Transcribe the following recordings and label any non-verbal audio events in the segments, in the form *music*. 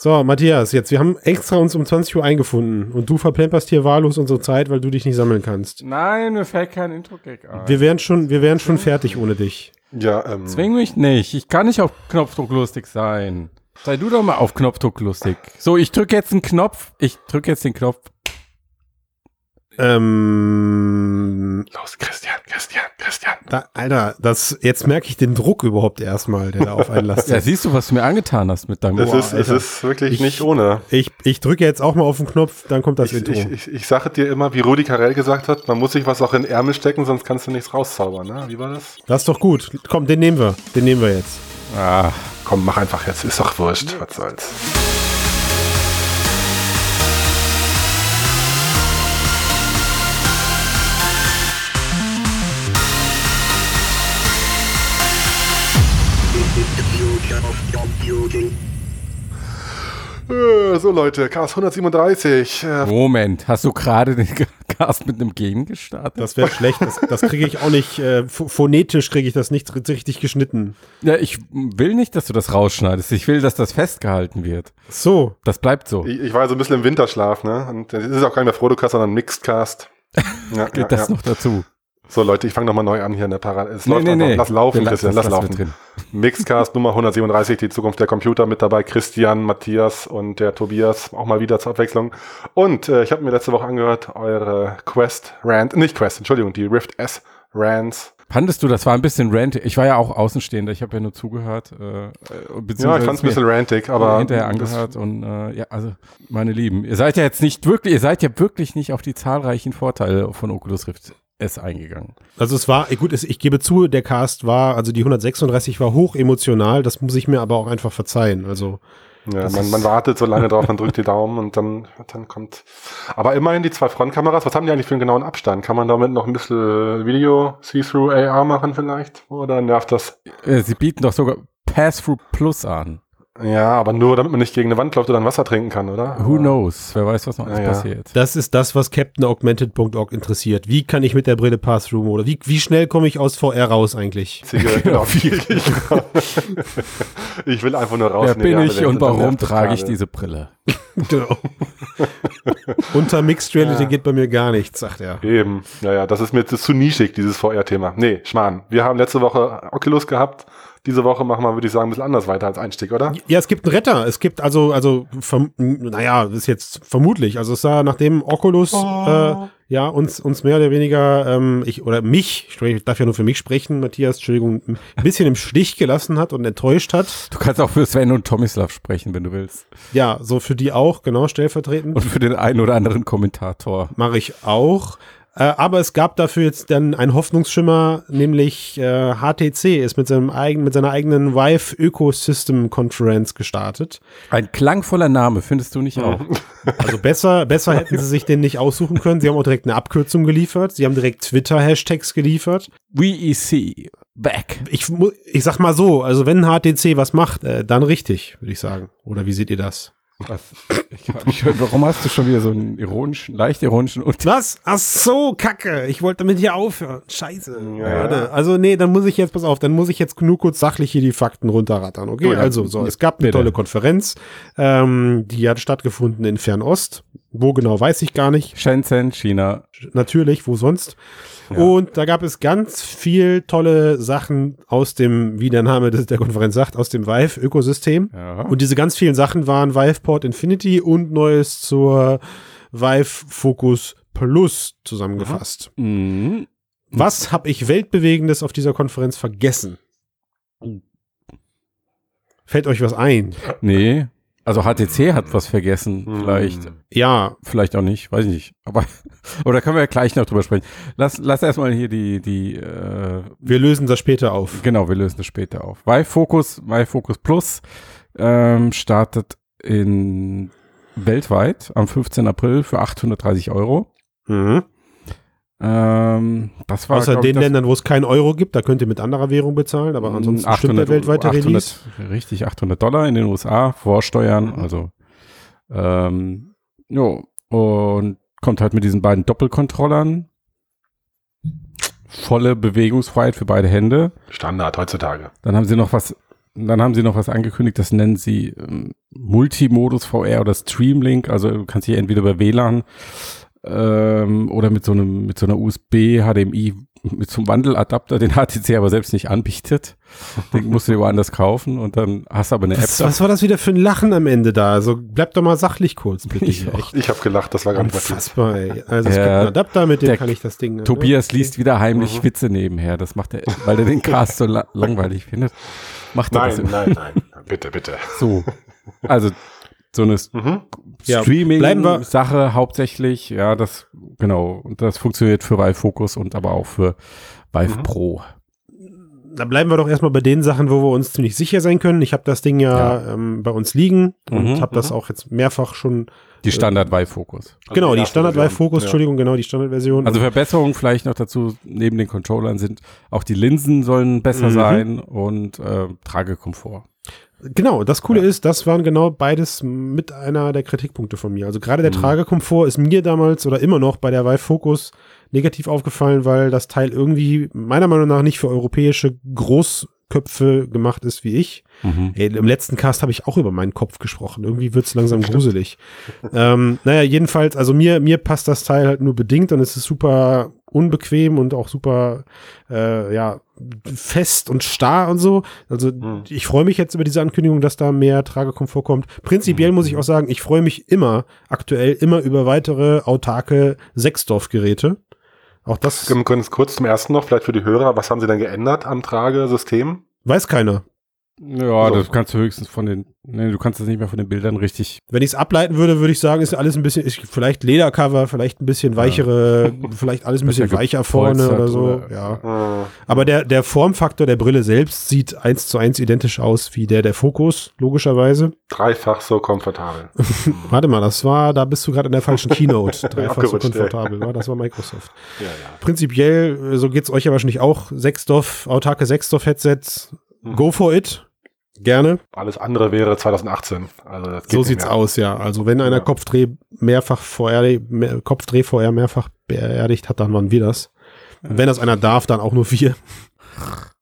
So, Matthias, jetzt, wir haben extra uns um 20 Uhr eingefunden und du verplemperst hier wahllos unsere Zeit, weil du dich nicht sammeln kannst. Nein, mir fällt kein Intro-Gag ein. Wir wären schon, wir wären schon fertig ohne dich. Ja, ähm, Zwing mich nicht. Ich kann nicht auf Knopfdruck lustig sein. Sei du doch mal auf Knopfdruck lustig. So, ich drücke jetzt einen Knopf. Ich drücke jetzt den Knopf. Ähm, los, Christian, Christian, Christian. da, Alter, das, jetzt merke ich den Druck überhaupt erstmal, der da auf einen *laughs* Ja, lastet. siehst du, was du mir angetan hast mit deinem Es Boah, ist, es ist wirklich Ich- nicht ohne. Ich, ich drücke jetzt auch mal auf den Knopf, dann kommt das Ich, Intro. ich, ich, ich sage dir immer, wie Rudi Carell gesagt hat, man muss sich was auch in den Ärmel stecken, sonst kannst du nichts rauszaubern. Ne? Wie war das? das ist doch gut. Komm, den nehmen wir. Den nehmen wir jetzt. Ah, Komm, mach einfach jetzt. Ist doch wurscht. Was soll's. So Leute, Chaos 137. Äh, Moment, hast du gerade den Cast mit einem Game gestartet? Das wäre schlecht. Das, das kriege ich auch nicht, äh, ph- phonetisch kriege ich das nicht ri- richtig geschnitten. Ja, ich will nicht, dass du das rausschneidest. Ich will, dass das festgehalten wird. So, Das bleibt so. ich, ich war so ein bisschen im Winterschlaf, ne? Und es ist auch mehr Frodocast, sondern Mixedcast. *laughs* Ja, Geht ja, das ja. noch dazu? So Leute, ich fange nochmal neu an hier in der Parallel. Es Nee, läuft nee, einfach. nee. Lass laufen, Christian, lass laufen. *laughs* *laughs* Mixcast Nummer 137, die Zukunft der Computer mit dabei. Christian, Matthias und der Tobias, auch mal wieder zur Abwechslung. Und äh, ich habe mir letzte Woche angehört, eure Quest Rant, nicht Quest, Entschuldigung, die Rift S Rants. Fandest du, das war ein bisschen rant. Ich war ja auch Außenstehender, ich habe ja nur zugehört. Äh, Ja, beziehungsweise ich fand es ein bisschen rantig, aber hinterher angehört und äh, ja, also meine Lieben, ihr seid ja jetzt nicht wirklich, ihr seid ja wirklich nicht auf die zahlreichen Vorteile von Oculus Rift S eingegangen. also es war, gut, es, ich gebe zu, der Cast war, also die 136 war hoch emotional, das muss ich mir aber auch einfach verzeihen. Also, Ja, man, man wartet so lange drauf, man drückt die Daumen und dann, dann kommt. Aber immerhin die zwei Frontkameras, was haben die eigentlich für einen genauen Abstand? Kann man damit noch ein bisschen Video See-Through AR machen vielleicht? Oder nervt das? Äh, sie bieten doch sogar Pass-Through Plus an. Ja, aber nur damit man nicht gegen eine Wand läuft oder ein Wasser trinken kann, oder? Who Aber- knows? Wer weiß, was noch alles Ja, ja. passiert. das ist das, was CaptainAugmented.org interessiert. Wie kann ich mit der Brille Pass-Through oder wie, wie schnell komme ich aus VR raus eigentlich? Zigarette, genau, *laughs* ich will einfach nur raus. Wer bin ich und warum trage ich diese Brille? *laughs* Genau. *laughs* Unter Mixed Reality Ja. geht bei mir gar nichts, sagt er. Eben, ja, ja, das ist mir zu nischig, dieses VR-Thema. Nee, Schmarrn. Wir haben letzte Woche Oculus gehabt. Diese Woche machen wir, würde ich sagen, ein bisschen anders weiter als Einstieg, oder? Ja, es gibt einen Retter. Es gibt also, also, naja, das ist jetzt vermutlich. Also es sah nachdem Oculus äh, ja uns uns mehr oder weniger ähm, ich oder mich, ich spreche- ich darf ja nur für mich sprechen, Matthias, Entschuldigung, ein bisschen im Stich gelassen hat und enttäuscht hat. Du kannst auch für Sven und Tomislav sprechen, wenn du willst. Ja, so für die auch, genau, stellvertretend. Und für den einen oder anderen Kommentator. Mache ich auch. Äh, aber es gab dafür jetzt dann einen Hoffnungsschimmer, nämlich äh, HTC ist mit, seinem eigen, mit seiner eigenen Vive Ecosystem Conference gestartet. Ein klangvoller Name, findest du nicht auch? *laughs* Also besser, besser hätten sie sich den nicht aussuchen können. Sie haben auch direkt eine Abkürzung geliefert. Sie haben direkt Twitter-Hashtags geliefert. WEC, back. Ich, ich sag mal so, also wenn HTC was macht, äh, dann richtig, würde ich sagen. Oder wie seht ihr das? Was? Ich hab mich warum hast du schon wieder so einen ironischen, leicht ironischen und Was? Ach so, Kacke. Ich wollte damit hier aufhören. Scheiße. Ja. Also nee, dann muss ich jetzt, pass auf, dann muss ich jetzt nur kurz sachlich hier die Fakten runterrattern. Okay, Oh ja, also so, es gab eine bitte. tolle Konferenz, ähm, die hat stattgefunden in Fernost. Wo genau, weiß ich gar nicht. Shenzhen, China. natürlich, wo sonst. Und da gab es ganz viel tolle Sachen aus dem, wie der Name der Konferenz sagt, aus dem Vive-Ökosystem. Ja. Und diese ganz vielen Sachen waren Viveport Infinity und Neues zur Vive Focus Plus zusammengefasst. Mhm. Was habe ich Weltbewegendes auf dieser Konferenz vergessen? Fällt euch was ein? Nee. Also HTC hat was vergessen, vielleicht. Hm. Ja, Vielleicht auch nicht, weiß ich nicht. Aber, *laughs* oder können wir ja gleich noch drüber sprechen. Lass, lass erstmal hier die, die, äh, wir lösen das später auf. genau, wir lösen das später auf. Vive Focus, Vive Focus Plus, ähm, startet in, weltweit am 15. April für 830 Euro. Mhm. Ähm, das war, Außer ich, den Ländern, wo es kein Euro gibt, da könnt ihr mit anderer Währung bezahlen, aber ansonsten stimmt der 800 weltweite 800 Release. Richtig, 800 Dollar in den USA, Vorsteuern, also ähm, jo, und kommt halt mit diesen beiden Doppelcontrollern. Volle Bewegungsfreiheit für beide Hände. Standard heutzutage. Dann haben sie noch was, dann haben sie noch was angekündigt, das nennen sie ähm, Multimodus VR oder Streamlink. Also du kannst hier entweder über WLAN ähm, oder mit so einem mit so einer USB HDMI mit so einem Wandeladapter, den *laughs* HTC aber selbst nicht anbietet. Den musst du dir woanders kaufen und dann hast du aber eine Was, App. was war das wieder für ein Lachen am Ende da? Also bleib doch mal sachlich kurz, bitte. Ich Ich habe gelacht, das war gar nicht unfassbar, ey. Also es Der- gibt einen Adapter, mit dem kann ich das Ding. ne? Tobias liest wieder heimlich Mhm. Witze nebenher. Das macht er, weil er den Cast so la langweilig findet. Macht er Nein, das immer. nein, nein. Bitte, bitte. so. Also so eine Mhm. Ja, Streaming-Sache hauptsächlich. Ja, das, genau. Und das funktioniert für Vive Focus und aber auch für Vive Mhm. Pro. Da bleiben wir doch erstmal bei den Sachen, wo wir uns ziemlich sicher sein können. Ich habe das Ding ja, Ähm, bei uns liegen und Mhm, habe das mhm. auch jetzt mehrfach schon. Die Standard Vive Focus. genau, die erste Standard Version. Focus, Ja. Entschuldigung, genau, die Standardversion. Also Verbesserungen vielleicht noch dazu, neben den Controllern sind auch die Linsen sollen besser Mhm. sein und äh, Tragekomfort. Genau, das Coole ist, das waren genau beides mit einer der Kritikpunkte von mir. Also gerade der Mhm. Tragekomfort ist mir damals oder immer noch bei der Vive Focus negativ aufgefallen, weil das Teil irgendwie meiner Meinung nach nicht für europäische Großköpfe gemacht ist wie ich. Mhm. Ey, Im letzten Cast habe ich auch über meinen Kopf gesprochen. Irgendwie wird's langsam gruselig. *laughs* ähm, naja, jedenfalls, also mir, mir passt das Teil halt nur bedingt und es ist super unbequem und auch super, äh, ja, fest und starr und so. Also Mhm. ich freue mich jetzt über diese Ankündigung, dass da mehr Tragekomfort kommt. Prinzipiell muss ich auch sagen, ich freue mich immer, aktuell immer über weitere autarke Sechsdorf-Geräte. Auch das Wir können es kurz zum ersten noch, vielleicht für die Hörer, was haben sie denn geändert am Tragesystem? weiß keiner. Ja, So. das kannst du höchstens von den, nee, du kannst das nicht mehr von den Bildern richtig. Wenn ich es ableiten würde, würde ich sagen, ist alles ein bisschen, ist vielleicht Ledercover, vielleicht ein bisschen weichere, vielleicht alles ein bisschen weicher vorne oder so. oder- ja. Äh, Aber der, der Formfaktor der Brille selbst sieht eins zu eins identisch aus wie der der Fokus, logischerweise. dreifach so komfortabel. *laughs* Warte mal, das war, da bist du gerade in der falschen Keynote. *laughs* Dreifach so ja. komfortabel, war, das war Microsoft. ja, ja. Prinzipiell, äh, so geht's euch ja wahrscheinlich auch. Sechsdorf, autarke Sechsdorf-Headsets. Mhm. Go for it. Gerne. Alles andere wäre 2018. Also das geht So sieht's mehr. aus, ja. Also wenn einer Ja. Kopfdreh mehrfach vorher, mehr, Kopfdreh vorher mehrfach beerdigt hat, dann waren wir das. Und wenn das einer darf, dann auch nur wir. *laughs*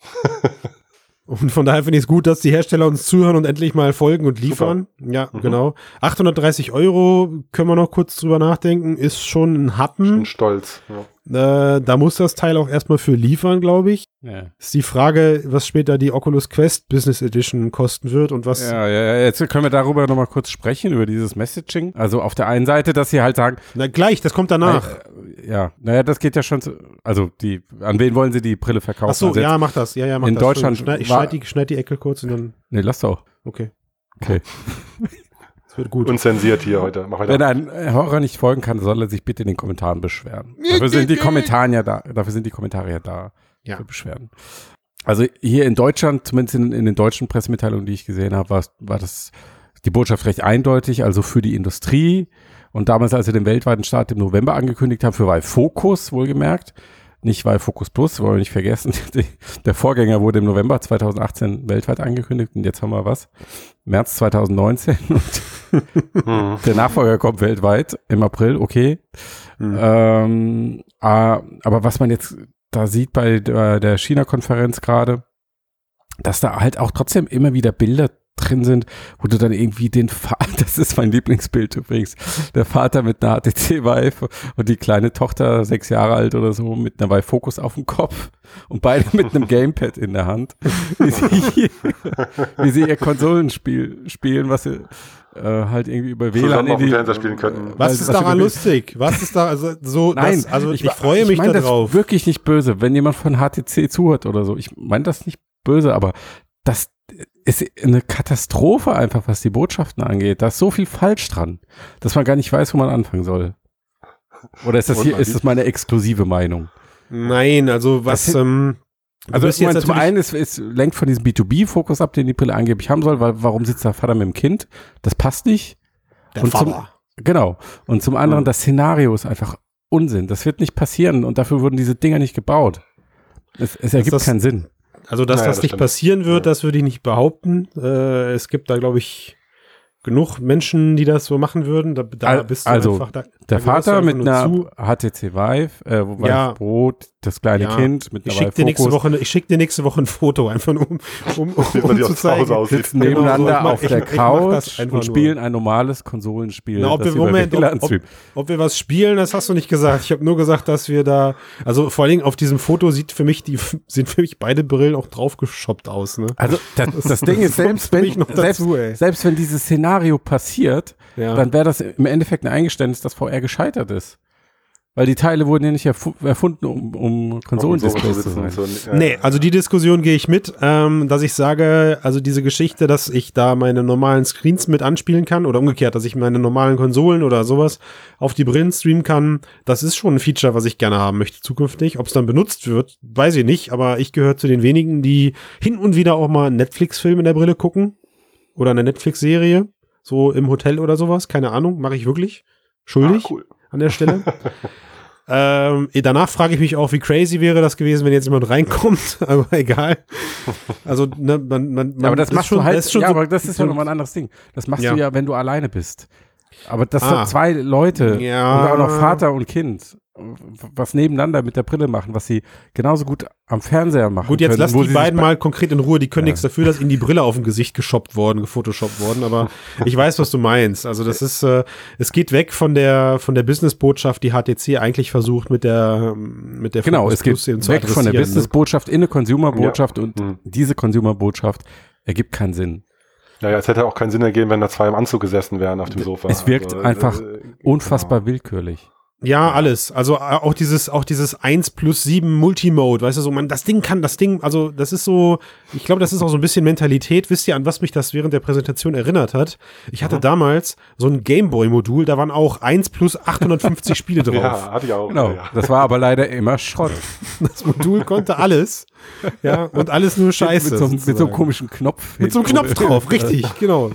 Und von daher finde ich es gut, dass die Hersteller uns zuhören und endlich mal folgen und liefern. Ja, Mhm. genau. 830 Euro, können wir noch kurz drüber nachdenken, ist schon ein Bin Happen. stolz. Ja. Äh, da muss das Teil auch erstmal für liefern, glaube ich. Ja. Ist die Frage, was später die Oculus Quest Business Edition kosten wird und was. Ja, ja, ja, jetzt können wir darüber nochmal kurz sprechen, über dieses Messaging. Also auf der einen Seite, dass sie halt sagen, Na gleich, das kommt danach. Äh, ja, naja, das geht ja schon zu, also die, an wen wollen sie die Brille verkaufen? Ach so, Also ja, mach das. Ja, ja, mach in das. Deutschland Schneid, ich schneide die, schneid die Ecke kurz und dann. Nee, lass doch. Okay. Okay. *laughs* Es wird gut. Unzensiert hier heute. Mach Wenn ein Hörer nicht folgen kann, soll er sich bitte in den Kommentaren beschweren. Dafür sind die Kommentare ja da. Dafür sind die Kommentare ja da. Ja. Für Beschwerden. Also hier in Deutschland, zumindest in, in den deutschen Pressemitteilungen, die ich gesehen habe, war, war das die Botschaft recht eindeutig. Also für die Industrie und damals, als sie den weltweiten Start im November angekündigt haben, für Focus wohlgemerkt, nicht Vive Focus Plus, wollen wir nicht vergessen. *laughs* Der Vorgänger wurde im November 2018 weltweit angekündigt und jetzt haben wir was? März 2019 *laughs* und Hm. der Nachfolger kommt weltweit im April, okay. Hm. Ähm, ah, aber was man jetzt da sieht bei der China-Konferenz gerade, dass da halt auch trotzdem immer wieder Bilder drin sind, wo du dann irgendwie den Vater, *laughs* das ist mein Lieblingsbild übrigens, der Vater mit einer HTC Vive und die kleine Tochter, sechs Jahre alt oder so, mit einer Vive Focus auf dem Kopf und beide mit einem Gamepad in der Hand, wie sie, *laughs* wie sie ihr Konsolenspiel spielen, was sie äh, halt irgendwie über WLAN auf dem die, Fernseher spielen könnten. was was- ist was daran lustig? Was ist da, also so, Nein, das, also ich, ich, freue ich mich mein darauf. Das wirklich nicht böse, wenn jemand von HTC zuhört oder so. Ich meine das nicht böse, aber das ist eine Katastrophe einfach, was die Botschaften angeht. Da ist so viel falsch dran, dass man gar nicht weiß, wo man anfangen soll. Oder ist das hier, ist das meine exklusive Meinung? Nein, also was, Das- ähm, Also ich meine, zum einen ist, ist lenkt von diesem B2B-Fokus ab, den die Brille angeblich haben soll, weil warum sitzt der Vater mit dem Kind? Das passt nicht. der und zum- Vater. Genau. Und zum anderen, das Szenario ist einfach Unsinn. Das wird nicht passieren und dafür wurden diese Dinger nicht gebaut. Es, es ergibt das- keinen Sinn. Also, dass Naja, das das nicht passieren wird, Ja. das würde ich nicht behaupten. Äh, es gibt da, glaube ich, genug Menschen, die das so machen würden. Da, da bist du also, einfach da. Der Vater mit einer zu. HTC Vive, äh, wo Ja. Vive Brot, das kleine Ja. Kind mit Ich einer schicke dir nächste Woche, ich schick dir nächste Woche ein Foto, einfach nur um, um, um, um zu zeigen. sitzen Genau so, nebeneinander ich mach- auf ich- der ich das Couch und nur. spielen ein normales Konsolenspiel. Na, ob das wir, Moment, ob, ob, ob wir was spielen, das hast du nicht gesagt. Ich habe nur gesagt, dass wir da, also vor allen Dingen auf diesem Foto sieht für mich die, *laughs* sind für mich beide Brillen auch drauf geschoppt aus. Ne? Also das, das Ding *laughs* ist, selbst wenn, selbst, dazu, selbst wenn dieses Szenario passiert, Ja. dann wäre das im Endeffekt ein Eingeständnis, dass VR gescheitert ist. Weil die Teile wurden ja nicht erfu erfunden, um, um Konsolendisplays zu sein. Nee, also die Diskussion gehe ich mit, ähm, dass ich sage, also diese Geschichte, dass ich da meine normalen Screens mit anspielen kann oder umgekehrt, dass ich meine normalen Konsolen oder sowas auf die Brillen streamen kann, das ist schon ein Feature, was ich gerne haben möchte zukünftig. Ob es dann benutzt wird, weiß ich nicht, aber ich gehöre zu den wenigen, die hin und wieder auch mal einen Netflix-Film in der Brille gucken oder eine Netflix-Serie, so im Hotel oder sowas, keine Ahnung, mache ich wirklich. Schuldig Ah, cool. an der Stelle. *laughs* ähm, eh, danach frage ich mich auch, wie crazy wäre das gewesen, wenn jetzt jemand reinkommt, *laughs* aber egal. Also, ne, man, man, man Ja, aber das ist machst schon, du halt, das ja, so, aber das ist so, ja nochmal ein anderes Ding. Das machst Ja. du ja, wenn du alleine bist. Aber das Ah. sind zwei Leute Ja. und auch noch Vater und Kind, was nebeneinander mit der Brille machen, was sie genauso gut am Fernseher machen Gut, jetzt können, lass die beiden bei- mal konkret in Ruhe. Die können Ja. nichts dafür, dass ihnen die Brille auf dem Gesicht geshoppt worden, gefotoshoppt worden. Aber *laughs* ich weiß, was du meinst. Also das ist, äh, es geht weg von der von der Business-Botschaft, die HTC eigentlich versucht mit der mit der Genau, Focus es geht Plus weg von der ne? Business-Botschaft in eine Consumer-Botschaft und Hm. diese Consumer-Botschaft ergibt keinen Sinn. Ja, ja, es hätte auch keinen Sinn ergeben, wenn da zwei im Anzug gesessen wären auf dem Sofa. Es wirkt Also, einfach äh, Unfassbar willkürlich. Ja, alles. Also äh, auch dieses, auch dieses 1 plus 7 Multimode, weißt du, so, man, das Ding kann, das Ding, also das ist so, ich glaube, das ist auch so ein bisschen Mentalität. Wisst ihr, an was mich das während der Präsentation erinnert hat? Ich hatte damals so ein Gameboy-Modul, da waren auch 1 plus *laughs* 850 Spiele drauf. Ja, hatte ich auch. Genau. Ja. Das war aber leider immer Schrott. Das Modul konnte alles. Ja, und alles nur Scheiße. mit, so, mit so einem komischen Knopf. Mit so einem Knopf drauf, *laughs* richtig, genau.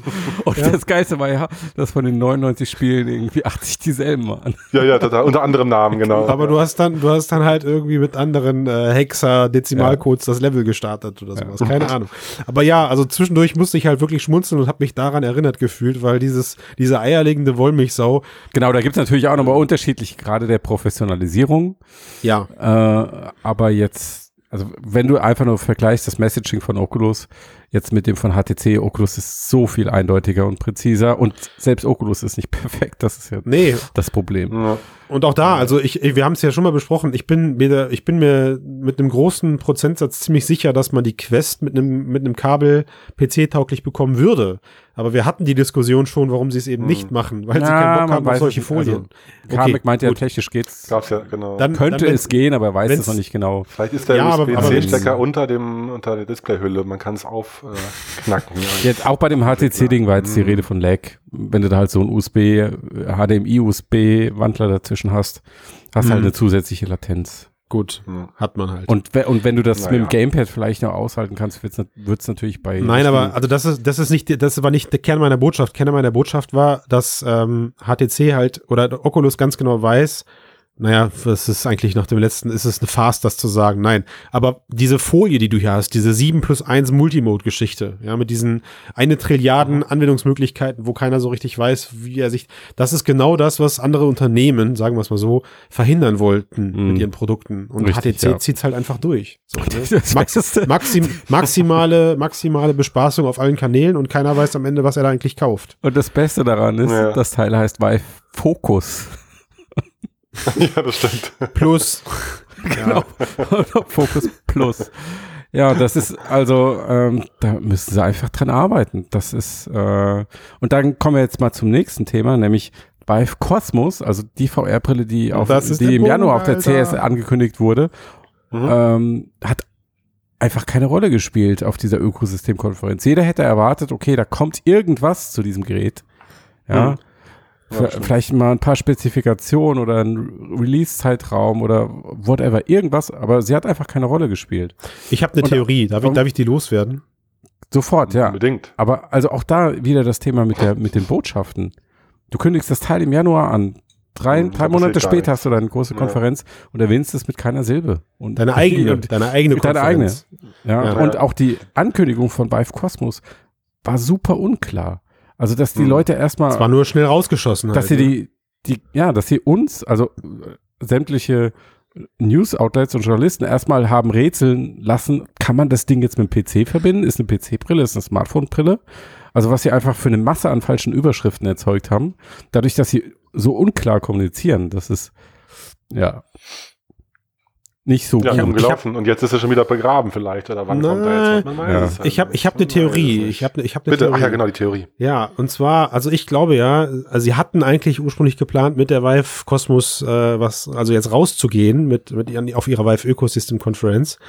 Und das Geilste war ja, dass von den 99 Spielen irgendwie 80 dieselben waren. ja, ja, total. Unter anderem Namen, genau. *laughs* Aber du hast dann, du hast dann halt irgendwie mit anderen äh, Hexa-Dezimalcodes das Level gestartet oder sowas. Keine Ahnung. Aber ja, also zwischendurch musste ich halt wirklich schmunzeln und habe mich daran erinnert gefühlt, weil dieses, diese eierlegende Wollmilchsau, Genau, da gibt es natürlich auch nochmal unterschiedliche Grade der Professionalisierung. ja, Äh, aber jetzt, also wenn du einfach nur vergleichst, das Messaging von Oculus jetzt mit dem von HTC, Oculus ist so viel eindeutiger und präziser und selbst Oculus ist nicht *laughs* perfekt, das ist ja nee, das Problem. Ja. Und auch da, also ich, ich wir haben es ja schon mal besprochen, ich bin mir, ich bin mir mit einem großen Prozentsatz ziemlich sicher, dass man die Quest mit einem, mit einem Kabel PC-tauglich bekommen würde. Aber wir hatten die Diskussion schon, warum sie es eben nicht machen, weil sie Ja, keinen Bock haben auf solche. Also, Folien. Kamek meint ja, technisch geht's. Gab's ja, genau. Dann, Könnte dann, es gehen, aber er weiß es noch nicht genau. Vielleicht ist der Ja, USB-C-Stecker unter dem unter der Displayhülle. Man kann es aufknacken. Jetzt auch bei dem HTC-Ding war jetzt die Rede von Lag. Wenn du da halt so ein USB, HDMI-USB-Wandler dazwischen hast, hast Mhm. halt eine zusätzliche Latenz. Gut, hat man halt. Und, und wenn du das Naja. mit dem Gamepad vielleicht noch aushalten kannst, wird es natürlich bei. Nein, aber also das ist das ist nicht das war nicht der Kern meiner Botschaft. Kern meiner Botschaft war, dass ähm, HTC halt oder Oculus ganz genau weiß, naja, das ist eigentlich nach dem letzten, ist es eine Farce, das zu sagen. Nein, aber diese Folie, die du hier hast, diese 7 plus 1 Multimode-Geschichte, ja, mit diesen eine Trilliarden Anwendungsmöglichkeiten, wo keiner so richtig weiß, wie er sich, das ist genau das, was andere Unternehmen, sagen wir es mal so, verhindern wollten Mhm. mit ihren Produkten. Und Richtig, HTC ja. zieht's halt einfach durch. So, *laughs* ne? Max, maxim, maximale, maximale Bespaßung auf allen Kanälen und keiner weiß am Ende, was er da eigentlich kauft. Und das Beste daran ist, Ja. das Teil heißt Vive Focus. *laughs* ja, das stimmt. Plus, *laughs* Genau. *laughs* Focus Plus. Ja, das ist also, ähm, da müssen sie einfach dran arbeiten. Das ist, äh, und dann kommen wir jetzt mal zum nächsten Thema, nämlich Vive Cosmos, also die VR-Brille, die, auf, die im Januar auf der. CS angekündigt wurde, Mhm. ähm, hat einfach keine Rolle gespielt auf dieser Ökosystemkonferenz. Jeder hätte erwartet, okay, da kommt irgendwas zu diesem Gerät. Ja. Mhm. Ja, vielleicht mal ein paar Spezifikationen oder ein Release-Zeitraum oder whatever, irgendwas, aber sie hat einfach keine Rolle gespielt. ich habe eine Und- Theorie. Darf ich, darf ich die loswerden? Sofort, ja. Unbedingt. Aber also auch da wieder das Thema mit, der, mit den Botschaften. Du kündigst das Teil im Januar an. Drei, Mhm, drei Monate später hast du deine große Ja. Konferenz und erwähnst es mit keiner Silbe. Und Deine eigene, Und, deine eigene deine eigene. Konferenz. ja, Ja. und auch die Ankündigung von Vive Cosmos war super unklar. Also, dass die Hm. Leute erstmal, Es war nur schnell rausgeschossen. dass sie halt, ne? die, die, ja, dass sie uns, also äh, sämtliche News-Outlets und Journalisten erstmal haben rätseln lassen, kann man das Ding jetzt mit dem PC verbinden? Ist eine PC-Brille, ist eine Smartphone-Brille? Also was sie einfach für eine Masse an falschen Überschriften erzeugt haben, dadurch, dass sie so unklar kommunizieren, das ist, ja, nicht so Ja, gut. umgelaufen. Und jetzt ist er schon wieder begraben vielleicht. Oder wann kommt er jetzt? Man weiß Ja. es halt Ich habe ich hab eine. Man weiß Theorie. Ich habe ich hab eine Bitte, ach Theorie. ja, genau, die Theorie. Ja, und zwar, also ich glaube ja, also sie hatten eigentlich ursprünglich geplant, mit der Vive Cosmos äh, was, also jetzt rauszugehen mit, mit ihren, auf ihrer Vive Ecosystem Conference,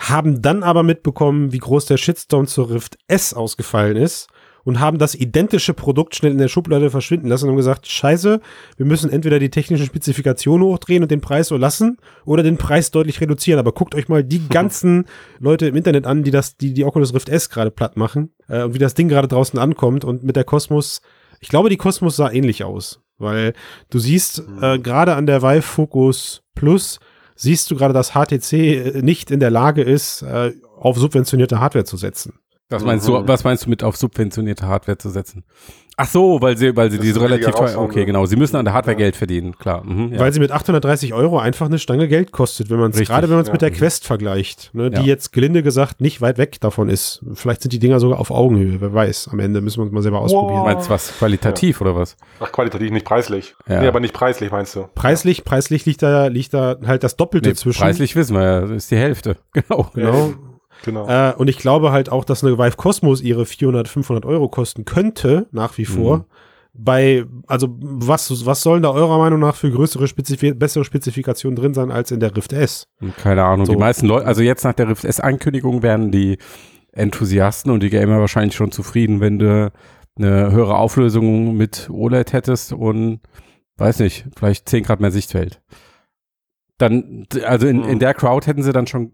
haben dann aber mitbekommen, wie groß der Shitstorm zur Rift S ausgefallen ist und haben das identische Produkt schnell in der Schublade verschwinden lassen und haben gesagt, scheiße, wir müssen entweder die technischen Spezifikationen hochdrehen und den Preis so lassen oder den Preis deutlich reduzieren. Aber guckt euch mal die *laughs* ganzen Leute im Internet an, die das, die die Oculus Rift S gerade platt machen äh, und wie das Ding gerade draußen ankommt und mit der Cosmos, ich glaube, die Cosmos sah ähnlich aus, weil du siehst äh, gerade an der Vive Focus Plus siehst du gerade, dass HTC äh, nicht in der Lage ist, äh, auf subventionierte Hardware zu setzen. Was meinst du, Mhm. was meinst du mit auf subventionierte Hardware zu setzen? Ach so, weil sie, weil sie Das diese relativ teuer, okay, ne? genau. Sie müssen an der Hardware Ja. Geld verdienen, klar. Mhm, ja. Weil sie mit 830 Euro einfach eine Stange Geld kostet, wenn man es gerade wenn man es ja. mit der Quest vergleicht, ne, die jetzt gelinde gesagt nicht weit weg davon ist. Vielleicht sind die Dinger sogar auf Augenhöhe, wer weiß. Am Ende müssen wir uns mal selber ausprobieren. meinst du was qualitativ oder was? Ach, qualitativ, nicht preislich. Ja. Nee, aber nicht preislich, meinst du? Preislich, preislich liegt da liegt da halt das Doppelte Nee, zwischen. preislich wissen wir ja, das ist die Hälfte. *laughs* Genau. Genau. Genau. Äh, und ich glaube halt auch, dass eine Vive Cosmos ihre 400, 500 Euro kosten könnte, nach wie vor. Mhm. Bei, also was, was sollen da eurer Meinung nach für größere, Spezifi bessere Spezifikationen drin sein als in der Rift S? Keine Ahnung. So. Die meisten Leute, also jetzt nach der Rift S-Ankündigung werden die Enthusiasten und die Gamer wahrscheinlich schon zufrieden, wenn du eine höhere Auflösung mit OLED hättest und weiß nicht, vielleicht 10 Grad mehr Sichtfeld. Dann, also in, in Mhm. der Crowd hätten sie dann schon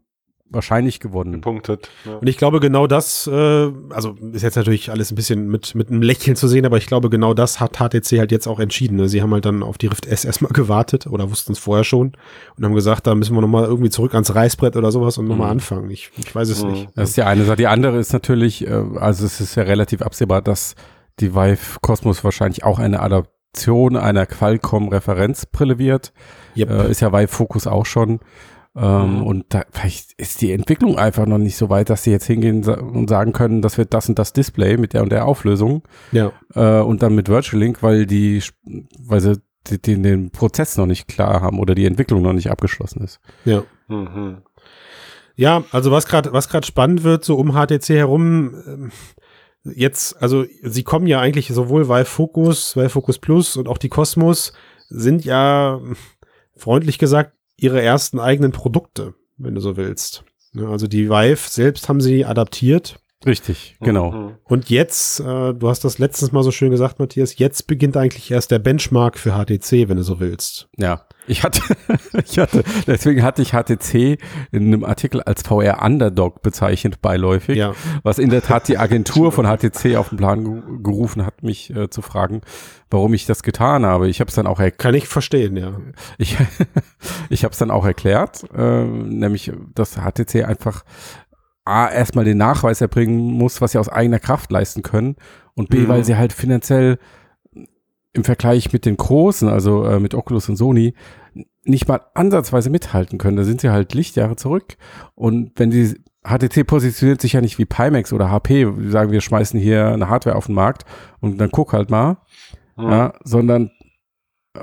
wahrscheinlich gewonnen. Gepunktet. Ja. Und ich glaube, genau das, äh, also ist jetzt natürlich alles ein bisschen mit, mit einem Lächeln zu sehen, aber ich glaube, genau das hat HTC halt jetzt auch entschieden. Ne? Sie haben halt dann auf die Rift S erstmal *laughs* gewartet oder wussten es vorher schon und haben gesagt, da müssen wir nochmal irgendwie zurück ans Reißbrett oder sowas und nochmal Mhm. anfangen. Ich, ich weiß es Mhm. nicht. Das ist die eine Sache. Die andere ist natürlich, äh, also es ist ja relativ absehbar, dass die Vive Cosmos wahrscheinlich auch eine Adaption einer Qualcomm-Referenzbrille wird. Yep. Äh, ist ja Vive Focus auch schon. Ähm, Mhm. Und da, vielleicht ist die Entwicklung einfach noch nicht so weit, dass sie jetzt hingehen und sagen können, das wird das und das Display mit der und der Auflösung ja. äh, und dann mit Virtual Link, weil die, weil sie die- den, den Prozess noch nicht klar haben oder die Entwicklung noch nicht abgeschlossen ist. Ja. Mhm. Ja, also was gerade was gerade spannend wird, so um HTC herum, ähm, jetzt, also sie kommen ja eigentlich sowohl Vive Focus, Vive Focus Plus und auch die Cosmos sind ja freundlich gesagt ihre ersten eigenen Produkte, wenn du so willst. Also die Vive selbst haben sie adaptiert Richtig, genau. Mhm. und jetzt, äh, du hast das letztens mal so schön gesagt, Matthias, jetzt beginnt eigentlich erst der Benchmark für HTC, wenn du so willst. Ja, ich hatte, *laughs* ich hatte, deswegen hatte ich HTC in einem Artikel als VR Underdog bezeichnet, beiläufig, Ja, was in der Tat die Agentur von HTC auf den Plan ge- gerufen hat, mich äh, zu fragen, warum ich das getan habe. Ich habe es dann auch erklärt. kann ich verstehen, ja. *laughs* Ich, ich habe es dann auch erklärt, äh, nämlich, dass HTC einfach A, erstmal den Nachweis erbringen muss, was sie aus eigener Kraft leisten können und B, Mhm. weil sie halt finanziell im Vergleich mit den Großen, also äh, mit Oculus und Sony, nicht mal ansatzweise mithalten können. Da sind sie halt Lichtjahre zurück. Und wenn die HTC positioniert sich ja nicht wie Pimax oder HP, sagen, wir schmeißen hier eine Hardware auf den Markt und dann guck halt mal, Mhm. ja, sondern äh,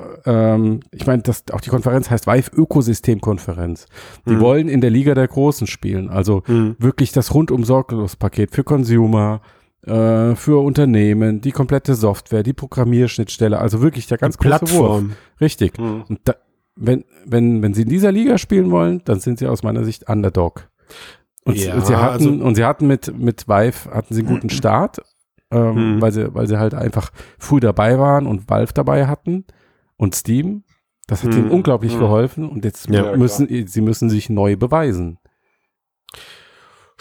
ähm, ich meine, das auch die Konferenz heißt Vive Ökosystemkonferenz. Die Mhm. wollen in der Liga der Großen spielen, also Mhm. wirklich das rundum sorglos Paket für Consumer, äh, für Unternehmen, die komplette Software, die Programmierschnittstelle, also wirklich der ganz große Wurf. Plattform. Richtig. Mhm. Und da, wenn, wenn, wenn sie in dieser Liga spielen wollen, dann sind sie aus meiner Sicht Underdog. Und Ja, sie hatten, also- und sie hatten mit, mit Vive hatten sie einen guten Start, ähm, Mhm. weil sie, weil sie halt einfach früh dabei waren und Valve dabei hatten und Steam. Das hat Mhm. ihnen unglaublich Mhm. geholfen und jetzt Ja, müssen, sie müssen sich neu beweisen.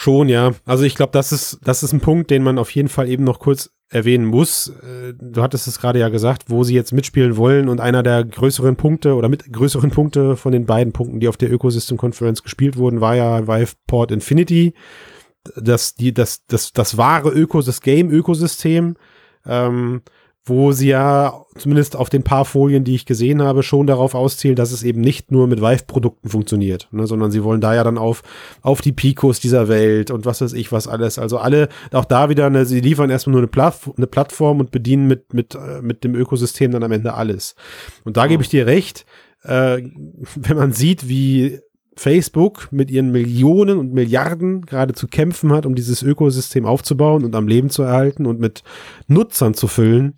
Schon, ja. Also ich glaube, das ist, das ist ein Punkt, den man auf jeden Fall eben noch kurz erwähnen muss. Äh, Du hattest es gerade ja gesagt, wo sie jetzt mitspielen wollen und einer der größeren Punkte oder mit größeren Punkte von den beiden Punkten, die auf der Ecosystem Conference gespielt wurden, war ja Vive Port Infinity. Das, die, das, das, das wahre Öko, das Game-Ökosystem, ähm, wo sie ja zumindest auf den paar Folien, die ich gesehen habe, schon darauf auszielen, dass es eben nicht nur mit Vive-Produkten funktioniert, ne, sondern sie wollen da ja dann auf, auf die Picos dieser Welt und was weiß ich, was alles. Also alle, auch da wieder, ne, sie liefern erstmal nur eine, Platt, eine Plattform und bedienen mit, mit, äh, mit dem Ökosystem dann am Ende alles. Und da gebe ich dir recht, äh, *laughs* wenn man sieht, wie Facebook mit ihren Millionen und Milliarden gerade zu kämpfen hat, um dieses Ökosystem aufzubauen und am Leben zu erhalten und mit Nutzern zu füllen,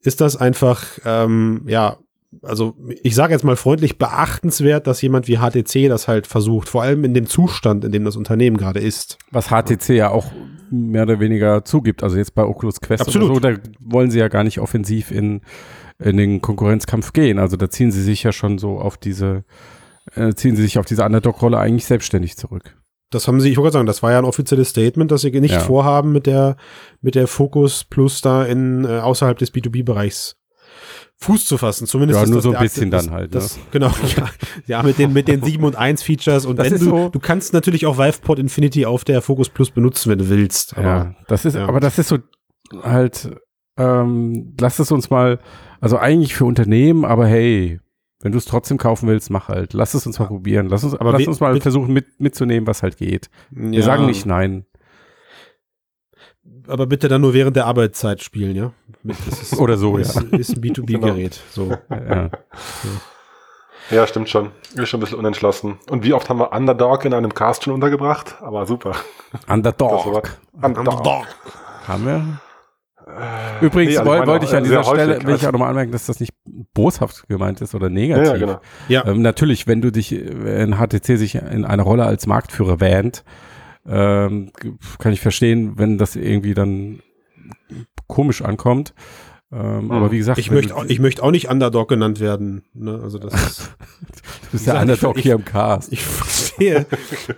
ist das einfach, ähm, ja, also ich sage jetzt mal freundlich beachtenswert, dass jemand wie HTC das halt versucht, vor allem in dem Zustand, in dem das Unternehmen gerade ist. Was HTC ja auch mehr oder weniger zugibt, also jetzt bei Oculus Quest Absolut. oder so, da wollen sie ja gar nicht offensiv in, in den Konkurrenzkampf gehen. Also da ziehen sie sich ja schon so auf diese, äh, ziehen sie sich auf diese Underdog-Rolle eigentlich selbstständig zurück. Das haben sie, ich wollte sagen, das war ja ein offizielles Statement, dass sie nicht Ja. vorhaben, mit der, mit der Focus Plus da in, äh, außerhalb des B2B-Bereichs Fuß zu fassen. Zumindest Ja, nur so ein bisschen das, dann halt, Das, Genau, *laughs* ja, ja, mit den, mit den 7 und 1 Features und wenn du, so- du kannst natürlich auch VivePod Infinity auf der Focus Plus benutzen, wenn du willst. Aber ja, das ist, ja. aber das ist so halt, ähm, lass es uns mal, also eigentlich für Unternehmen, aber hey, wenn du es trotzdem kaufen willst, mach halt. Lass es uns mal probieren. Lass uns, Aber lass uns mal mit- versuchen mit, mitzunehmen, was halt geht. Wir ja, sagen nicht nein. Aber bitte dann nur während der Arbeitszeit spielen, ja? Mit, das ist, *laughs* Oder so, ist, ja. ist ein B2B-Gerät. So. ja. Ja, stimmt schon. Ist schon ein bisschen unentschlossen. Und wie oft haben wir Underdog in einem Cast schon untergebracht? Aber super. War- Underdog. Underdog. Haben wir? Übrigens Nee, also wollte auch, ich an äh, dieser. Stelle, will ich Also- auch nochmal anmerken, dass das nicht boshaft gemeint ist oder negativ. ja, genau. Ja, Ähm, natürlich, wenn du dich, wenn HTC sich in einer Rolle als Marktführer wähnt, ähm, kann ich verstehen, wenn das irgendwie dann komisch ankommt. Ähm, Mhm. Aber wie gesagt, ich möchte, du, auch, ich möchte auch nicht Underdog genannt werden. Ne? Also das ist, *laughs* du bist der ich- Underdog ich- hier im Cast. ich verstehe,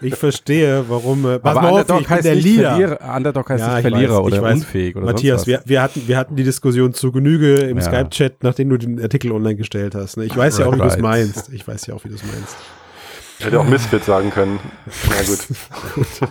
ich verstehe, warum. Äh, Aber auf, Underdog ich bin heißt der nicht Leader. Verlierer, Underdog heißt Ja, nicht ich Verlierer weiß, ich oder weiß. unfähig oder Matthias, sonst was. wir, wir, hatten, wir hatten die Diskussion zu Genüge im Ja. Skype-Chat, nachdem du den Artikel online gestellt hast. Ne? Ich weiß ja auch, wie du es meinst. Ich weiß ja auch, wie du es meinst. Hätte auch Misfit sagen können. Na gut. *laughs*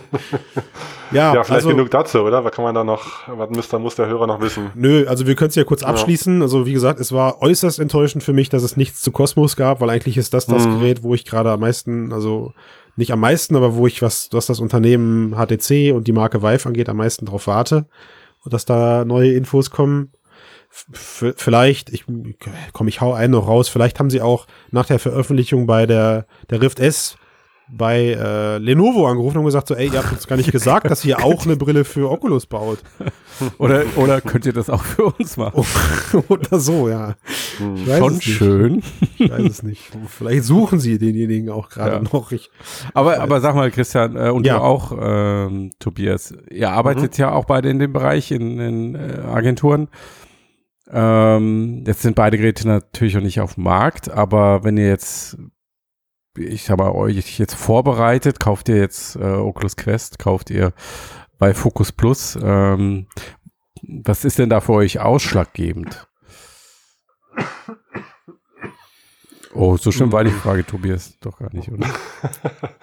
Ja, Ja, vielleicht also, genug dazu, oder? Was kann man da noch, was müsste, muss der Hörer noch wissen? Nö, also wir können es ja kurz abschließen. Also wie gesagt, es war äußerst enttäuschend für mich, dass es nichts zu Cosmos gab, weil eigentlich ist das das Mhm. Gerät, wo ich gerade am meisten, also nicht am meisten, aber wo ich was, was das Unternehmen HTC und die Marke Vive angeht, am meisten drauf warte. Dass da neue Infos kommen. Vielleicht, ich komm, ich hau einen noch raus, vielleicht haben sie auch nach der Veröffentlichung bei der, der Rift S bei äh, Lenovo angerufen und gesagt so, ey, ihr habt uns gar nicht gesagt, dass ihr auch eine Brille für Oculus baut. *laughs* Oder, oder könnt ihr das auch für uns machen? *laughs* Oder so, ja. Weiß Schon schön. Ich weiß es nicht. Vielleicht suchen sie denjenigen auch gerade Ja. noch. Ich, Aber, aber sag mal, Christian, äh, und Ja. du auch, ähm, Tobias, ihr arbeitet ja auch beide in dem Bereich, in, in äh, Agenturen. Ähm, jetzt sind beide Geräte natürlich noch nicht auf dem Markt, aber wenn ihr jetzt, ich mal, euch jetzt vorbereitet, kauft ihr jetzt äh, Oculus Quest, kauft ihr bei Focus Plus, ähm, was ist denn da für euch ausschlaggebend? Oh, so schlimm war die Frage, Tobias, doch gar nicht, oder?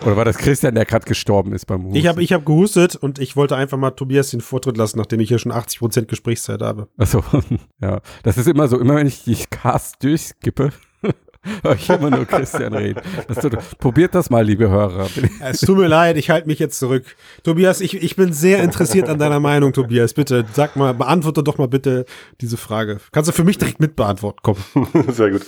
Oder war das Christian, der gerade gestorben ist beim Husten? ich habe ich hab gehustet und ich wollte einfach mal Tobias den Vortritt lassen, nachdem ich hier schon 80% Gesprächszeit habe. Achso, *laughs* ja. Das ist immer so, immer wenn ich die Cast durchskippe, *laughs* höre ich immer nur Christian reden. Das tut, probiert das mal, liebe Hörer. Es tut mir leid, ich halte mich jetzt zurück. Tobias, ich, ich bin sehr interessiert an deiner Meinung, Tobias. Bitte, sag mal, beantworte doch mal bitte diese Frage. Kannst du für mich direkt mit beantworten? Komm. *laughs* Sehr gut.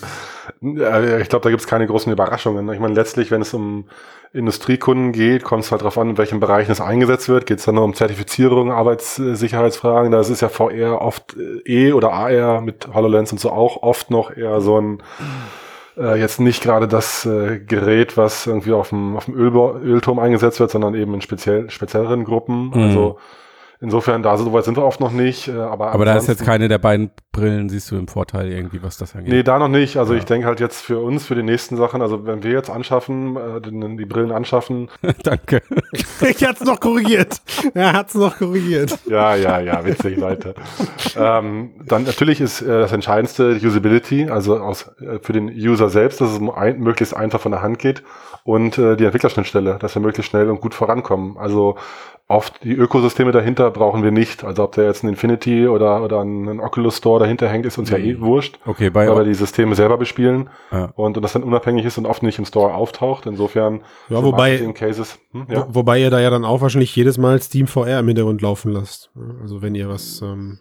Ja, Ich glaube, da gibt es keine großen Überraschungen. Ich meine, letztlich, wenn es um Industriekunden geht, kommt es halt darauf an, in welchen Bereichen es eingesetzt wird. Geht es dann nur um Zertifizierung, Arbeitssicherheitsfragen. Da ist es ja VR oft äh, E oder AR mit HoloLens und so auch oft noch eher so ein äh, jetzt nicht gerade das äh, Gerät, was irgendwie auf dem, auf dem Ölturm eingesetzt wird, sondern eben in speziell, spezielleren Gruppen. Mhm. Also insofern, da so weit sind wir oft noch nicht. Äh, aber Aber da ist jetzt keine der beiden Brillen, siehst du im Vorteil irgendwie, was das angeht. Nee, da noch nicht. Also Ja. ich denke halt jetzt für uns, für die nächsten Sachen, also wenn wir jetzt anschaffen, äh, die, die Brillen anschaffen, *laughs* Danke. Ich hat's noch korrigiert. Er hat's noch korrigiert. ja, ja, ja, witzig, Leute. ähm, dann natürlich ist äh, das Entscheidendste die Usability, also aus, äh, für den User selbst, dass es ein, möglichst einfach von der Hand geht und äh, die Entwicklerschnittstelle, dass wir möglichst schnell und gut vorankommen. Also oft die Ökosysteme dahinter brauchen wir nicht. Also ob der jetzt ein Infinity oder, oder ein Oculus Store dahinter hängt, ist uns ja eh wurscht, Okay, bei weil wir die Systeme selber bespielen Ja. und, und das dann unabhängig ist und oft nicht im Store auftaucht. Insofern Ja, für wobei- Marketing-Cases, hm, ja. Wo, wobei ihr da ja dann auch wahrscheinlich jedes Mal Steam VR im Hintergrund laufen lasst. Also wenn ihr was. Ähm,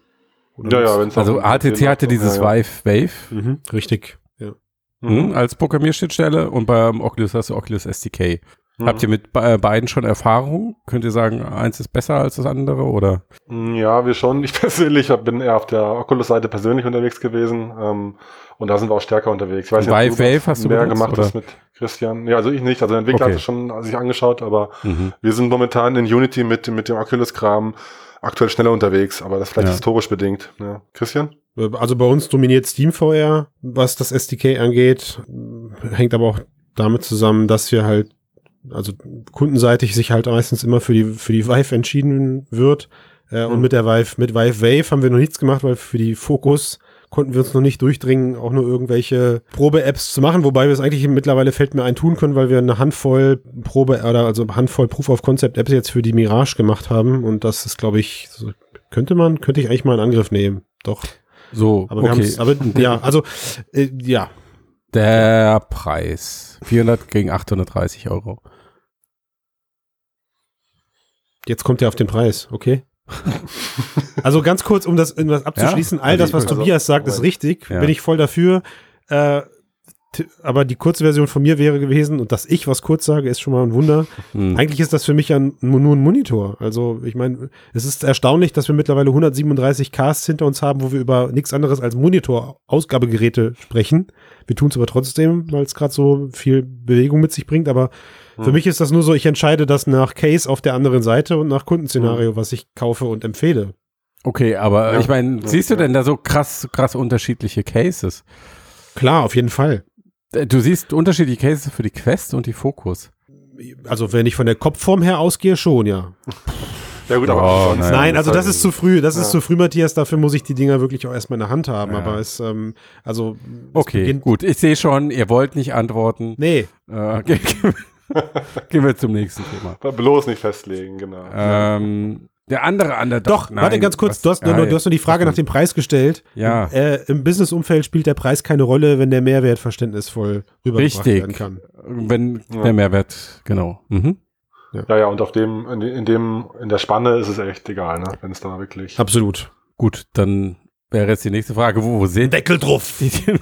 oder Ja, ja, wenn's also HTC hatte dieses ja, ja. Vive Wave Mhm, richtig. Ja. mhm. als Programmierschnittstelle und beim Oculus hast du Oculus SDK. Mhm. Habt ihr mit be- beiden schon Erfahrung? Könnt ihr sagen, eins ist besser als das andere oder? Mm, Ja, wir schon. Ich *laughs* persönlich bin eher auf der Oculus-Seite persönlich unterwegs gewesen. Ähm, und da sind wir auch stärker unterwegs. Ich weiß nicht, du Wave das hast du mehr benutzt, gemacht oder? mit Christian. Ja, also ich nicht. Also der Entwickler Okay. hat es schon sich angeschaut, aber Mhm. wir sind momentan in Unity mit, mit dem Oculus-Kram aktuell schneller unterwegs, aber das ist vielleicht Ja. historisch bedingt. Ja. Christian? Also bei uns dominiert Steam VR, was das SDK angeht. Hängt aber auch damit zusammen, dass wir halt, also kundenseitig sich halt meistens immer für die, für die Vive entschieden wird. Äh, Und Mhm. mit der Vive, mit Vive Wave haben wir noch nichts gemacht, weil für die Fokus konnten wir uns noch nicht durchdringen, auch nur irgendwelche Probe-Apps zu machen, wobei wir es eigentlich mittlerweile fällt mir ein tun können, weil wir eine Handvoll Probe oder also Handvoll Proof of Concept Apps jetzt für die Mirage gemacht haben und das ist, glaube ich, könnte man, könnte ich eigentlich mal in Angriff nehmen. Doch. So, Aber wir okay. aber ja, also äh, ja, Der Preis. 400 gegen 830 Euro. Jetzt kommt er auf den Preis, okay? also ganz kurz, um das, um das abzuschließen, all Also das, was Tobias sagt, ist richtig, Ja. bin ich voll dafür. Äh, aber die kurze Version von mir wäre gewesen, und dass ich was kurz sage, ist schon mal ein Wunder. Hm. Eigentlich ist das für mich ja n- nur ein Monitor. Also ich meine, es ist erstaunlich, dass wir mittlerweile 137 Casts hinter uns haben, wo wir über nichts anderes als Monitor-Ausgabegeräte sprechen. Wir tun es aber trotzdem, weil es gerade so viel Bewegung mit sich bringt. Aber für Hm. mich ist das nur so, ich entscheide das nach Case auf der anderen Seite und nach Kundenszenario, Hm. was ich kaufe und empfehle. Okay, aber Ja. ich meine, Ja, siehst du ja. denn da so krass, krass unterschiedliche Cases? Klar, auf jeden Fall. Äh, Du siehst unterschiedliche Cases für die Quest und die Focus. Also wenn ich von der Kopfform her ausgehe, schon, ja. *laughs* Ja gut, Oh, aber sonst- naja. Nein, also das ist zu früh. Das ist Ja. zu früh, Matthias. Dafür muss ich die Dinger wirklich auch erstmal in der Hand haben. Ja. Aber es, ähm, also. es Okay, gut. Ich sehe schon, ihr wollt nicht antworten. Nee, Äh, *laughs* ge- *laughs* gehen wir zum nächsten Thema. *laughs* Bloß nicht festlegen, genau. Ähm, der andere Underdog. doch, Nein, warte ganz kurz. was- Du hast, nur, Ah, nur- du hast nur die Frage nach dem Preis gestellt. Ja. Äh, Im Businessumfeld spielt der Preis keine Rolle, wenn der Mehrwert verständnisvoll rübergebracht Richtig. werden kann. Wenn Ja. der Mehrwert, genau. Mhm. Ja, ja, und auf dem, in, in dem, in der Spanne ist es echt egal, ne? Wenn es da wirklich. Absolut. Gut, dann wäre jetzt die nächste Frage, wo, wo seht Deckel drauf. *laughs* ihr den,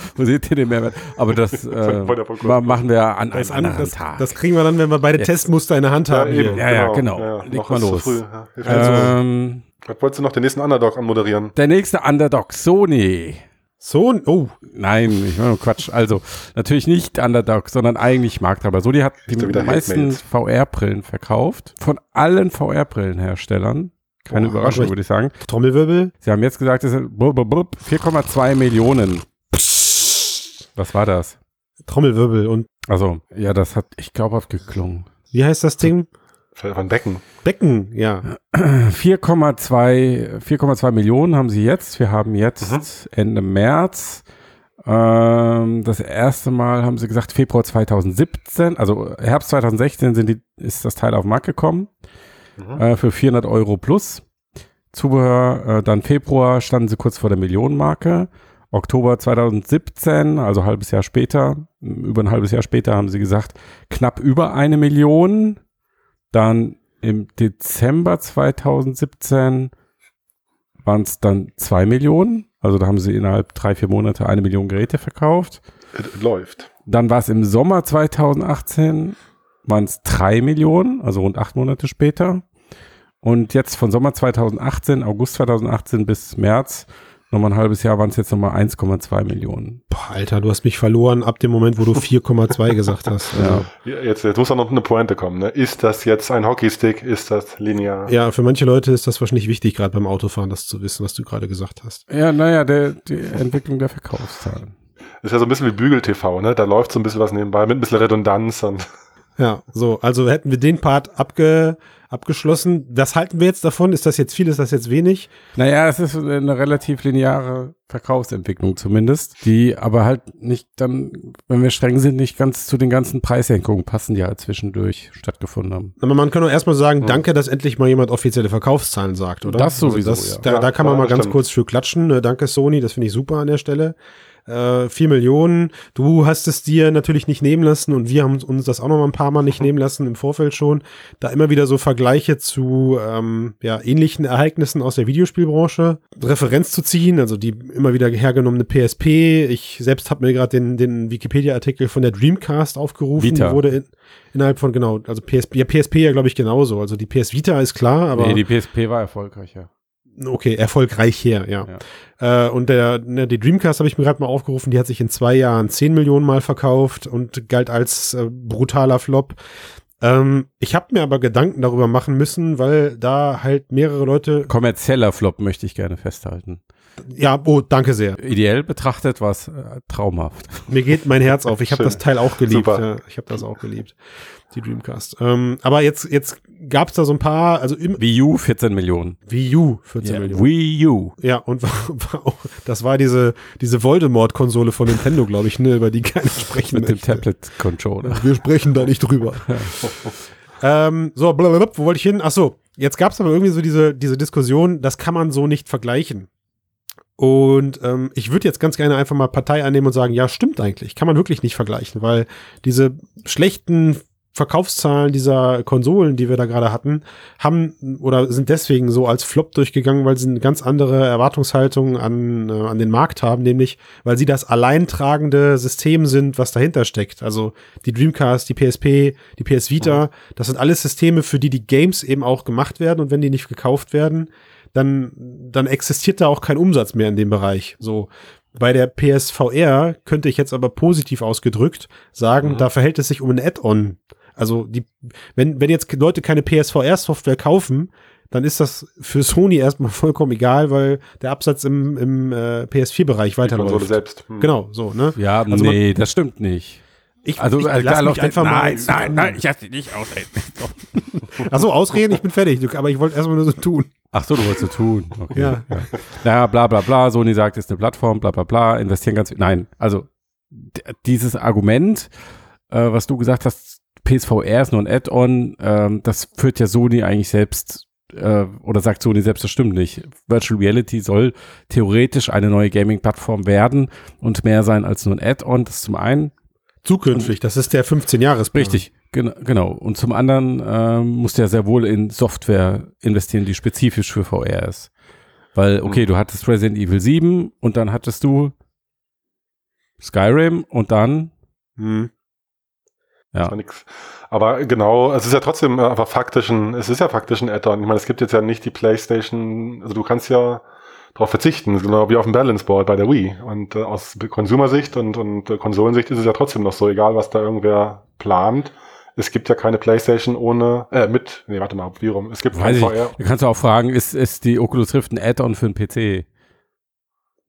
*laughs* wo seht ihr den Mehrwert? Aber das *laughs* äh, machen wir an an, anderen das, Tag. das kriegen wir dann, wenn wir beide Jetzt. Testmuster in der Hand haben. Ja, ja, genau. Leg noch mal ist zu los. früh. Ja, ähm, Was wolltest du noch den nächsten Underdog anmoderieren? der nächste Underdog, Sony. So, oh, Nein, ich meine Quatsch. Also, natürlich nicht Underdog, sondern eigentlich Markthaber. Sony hat die ja meisten. VR-Brillen verkauft. Von allen VR-Brillenherstellern. Keine Oh, Überraschung, würde ich sagen. Trommelwirbel. Sie haben jetzt gesagt, es sind blub, blub, blub, 4,2 Millionen. Was war das? Trommelwirbel. Und Also, ja, das hat ich glaubhaft geklungen. wie heißt das Ding? Von Becken. Becken, ja. *clears throat* 4,2 4,2 Millionen haben sie jetzt. Wir haben jetzt Ende März. Ähm, das erste Mal haben sie gesagt Februar 2017, also Herbst 2016 sind die, ist das Teil auf den Markt gekommen Mhm. äh, für 400 Euro plus. Zubehör, äh, dann Februar standen sie kurz vor der Millionenmarke. Oktober 2017, also ein halbes Jahr später, über ein halbes Jahr später haben sie gesagt, knapp über eine Million. Dann im Dezember 2017 waren es dann zwei Millionen. Also da haben sie innerhalb drei, vier Monate eine Million Geräte verkauft. Es läuft. Dann war es im Sommer 2018, waren es drei Millionen, also rund acht Monate später. Und jetzt von Sommer 2018, August 2018 bis März, nochmal ein halbes Jahr, waren es jetzt nochmal 1,2 Millionen. Boah, Alter, du hast mich verloren ab dem Moment, wo du 4,2 gesagt hast. Ja. Ja, Jetzt, jetzt muss auch noch eine Pointe kommen. Ne? Ist das jetzt ein Hockeystick? Ist das linear? Ja, für manche Leute ist das wahrscheinlich wichtig, gerade beim Autofahren, das zu wissen, was du gerade gesagt hast. Ja, naja, der, die Entwicklung der Verkaufszahlen. Ist ja so ein bisschen wie Bügel-TV, ne? Da läuft so ein bisschen was nebenbei mit ein bisschen Redundanz und Ja, so, also hätten wir den Part abge, abgeschlossen. Was halten wir jetzt davon? Ist das jetzt viel, ist das jetzt wenig? Naja, es ist eine relativ lineare Verkaufsentwicklung zumindest, die aber halt nicht dann, wenn wir streng sind, nicht ganz zu den ganzen Preissenkungen passen, die halt zwischendurch stattgefunden haben. Aber man kann doch erstmal sagen, danke, dass endlich mal jemand offizielle Verkaufszahlen sagt, oder? Das sowieso, Also das, ja. Da, Ja, da kann man ja, mal ganz stimmt. kurz für klatschen. Äh, Danke, Sony, das finde ich super an der Stelle. Äh, vier Millionen. Du hast es dir natürlich nicht nehmen lassen und wir haben uns das auch noch mal ein paar Mal nicht nehmen lassen im Vorfeld schon. Da immer wieder so Vergleiche zu ähm, ja, ähnlichen Ereignissen aus der Videospielbranche Referenz zu ziehen, also die immer wieder hergenommene PSP. Ich selbst habe mir gerade den, den Wikipedia-Artikel von der Dreamcast aufgerufen. Vita. Die wurde in, innerhalb von, genau, also PSP, ja, PSP ja, glaube ich, genauso. Also die PS Vita ist klar, aber nee, die PSP war erfolgreicher. Okay, erfolgreich her, ja. Äh, und der, ne, die Dreamcast habe ich mir gerade mal aufgerufen, die hat sich in zwei Jahren 10 Millionen Mal verkauft und galt als äh, brutaler Flop. Ähm, ich habe mir aber Gedanken darüber machen müssen, weil da halt mehrere Leute, Kommerzieller Flop möchte ich gerne festhalten. Ja, oh, danke sehr. Ideell betrachtet war es äh, traumhaft. Mir geht mein Herz auf. Ich habe das Teil auch geliebt. Super. Ja, ich habe das auch geliebt, die Dreamcast. Ähm, aber jetzt, jetzt gab es da so ein paar, also im Wii U 14 Millionen. Wii U 14 Ja, Millionen. Wii U. Ja, und war, war auch, das war diese, diese Voldemort-Konsole von Nintendo, glaube ich, ne, über die keiner *laughs* sprechen Mit dem möchte. Tablet-Controller. Wir sprechen da nicht drüber. *laughs* ähm, so, blablabla, wo wollte ich hin? Ach so, jetzt gab es aber irgendwie so diese, diese Diskussion, das kann man so nicht vergleichen. Und ähm, ich würde jetzt ganz gerne einfach mal Partei annehmen und sagen, ja, stimmt eigentlich, kann man wirklich nicht vergleichen, weil diese schlechten Verkaufszahlen dieser Konsolen, die wir da gerade hatten, haben oder sind deswegen so als Flop durchgegangen, weil sie eine ganz andere Erwartungshaltung an, äh, an den Markt haben, nämlich weil sie das alleintragende System sind, was dahinter steckt. Also die Dreamcast, die PSP, die PS Vita, das sind alles Systeme, für die die Games eben auch gemacht werden und wenn die nicht gekauft werden, dann, dann existiert da auch kein Umsatz mehr in dem Bereich. So. Bei der PSVR könnte ich jetzt aber positiv ausgedrückt sagen, Mhm. da verhält es sich um ein Add-on. Also die, wenn, wenn jetzt Leute keine PSVR-Software kaufen, dann ist das für Sony erstmal *laughs* vollkommen egal, weil der Absatz im, im äh, PS4-Bereich Die Konsole weiterläuft. selbst. Hm. Genau, so, ne? Ja, Also nee, das stimmt nicht. Ich, Also, ich äh, lass mich einfach nein, mal. nein, nein, ich lasse dich nicht ausreden. *laughs* Achso, ausreden, ich bin fertig. Aber ich wollte erstmal nur so tun. Ach so, du wolltest so tun. *laughs* Okay. Ja. Naja, bla bla bla, Sony sagt, ist eine Plattform, bla bla bla, investieren ganz Nein, also dieses Argument, äh, was du gesagt hast, PSVR ist nur ein Add-on, ähm, das führt ja Sony eigentlich selbst äh, oder sagt Sony selbst, das stimmt nicht. Virtual Reality soll theoretisch eine neue Gaming-Plattform werden und mehr sein als nur ein Add-on, das zum einen. Zukünftig, das ist der 15-Jahres. Richtig, gen genau. Und zum anderen ähm, musst du ja sehr wohl in Software investieren, die spezifisch für VR ist. Weil, okay, du hattest Resident Evil 7 und dann hattest du Skyrim und dann, Hm. Das ja. Aber genau, es ist ja trotzdem einfach faktisch ein, es ist ja faktisch ein Add-on. Ich meine, es gibt jetzt ja nicht die PlayStation, also du kannst ja darauf verzichten, genau wie auf dem Balance Board bei der Wii. Und äh, aus Konsumersicht und, und äh, Konsolensicht ist es ja trotzdem noch so, egal was da irgendwer plant. Es gibt ja keine PlayStation ohne, äh, mit, nee, warte mal, wie rum? Es gibt Weiß kein ich. VR. Du kannst auch fragen, ist, ist die Oculus Rift ein Add-on für einen PC?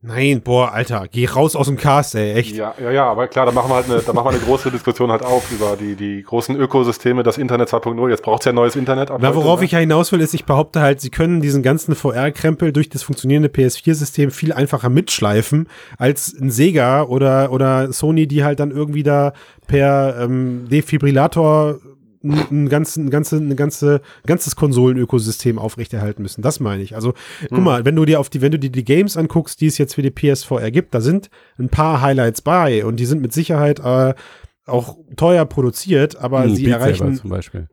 Nein, boah, Alter, geh raus aus dem Cast, ey, echt. Ja, ja, ja, aber klar, da machen wir halt eine, da machen wir eine große Diskussion halt auf über die, die großen Ökosysteme, das Internet 2.0. Jetzt braucht es ja neues Internet. Na, worauf ne? ich ja hinaus will, ist, ich behaupte halt, sie können diesen ganzen VR-Krempel durch das funktionierende PS4-System viel einfacher mitschleifen als ein Sega oder, oder Sony, die halt dann irgendwie da per ähm, Defibrillator ein, ein, ganzen, ein, ganze, ein ganze, ganzes Konsolenökosystem aufrechterhalten müssen. Das meine ich. Also, guck mal, wenn du dir auf die, wenn du dir die Games anguckst, die es jetzt für die PSVR gibt, da sind ein paar Highlights bei und die sind mit Sicherheit äh, auch teuer produziert, aber Hm, sie Beat erreichen zum Beispiel.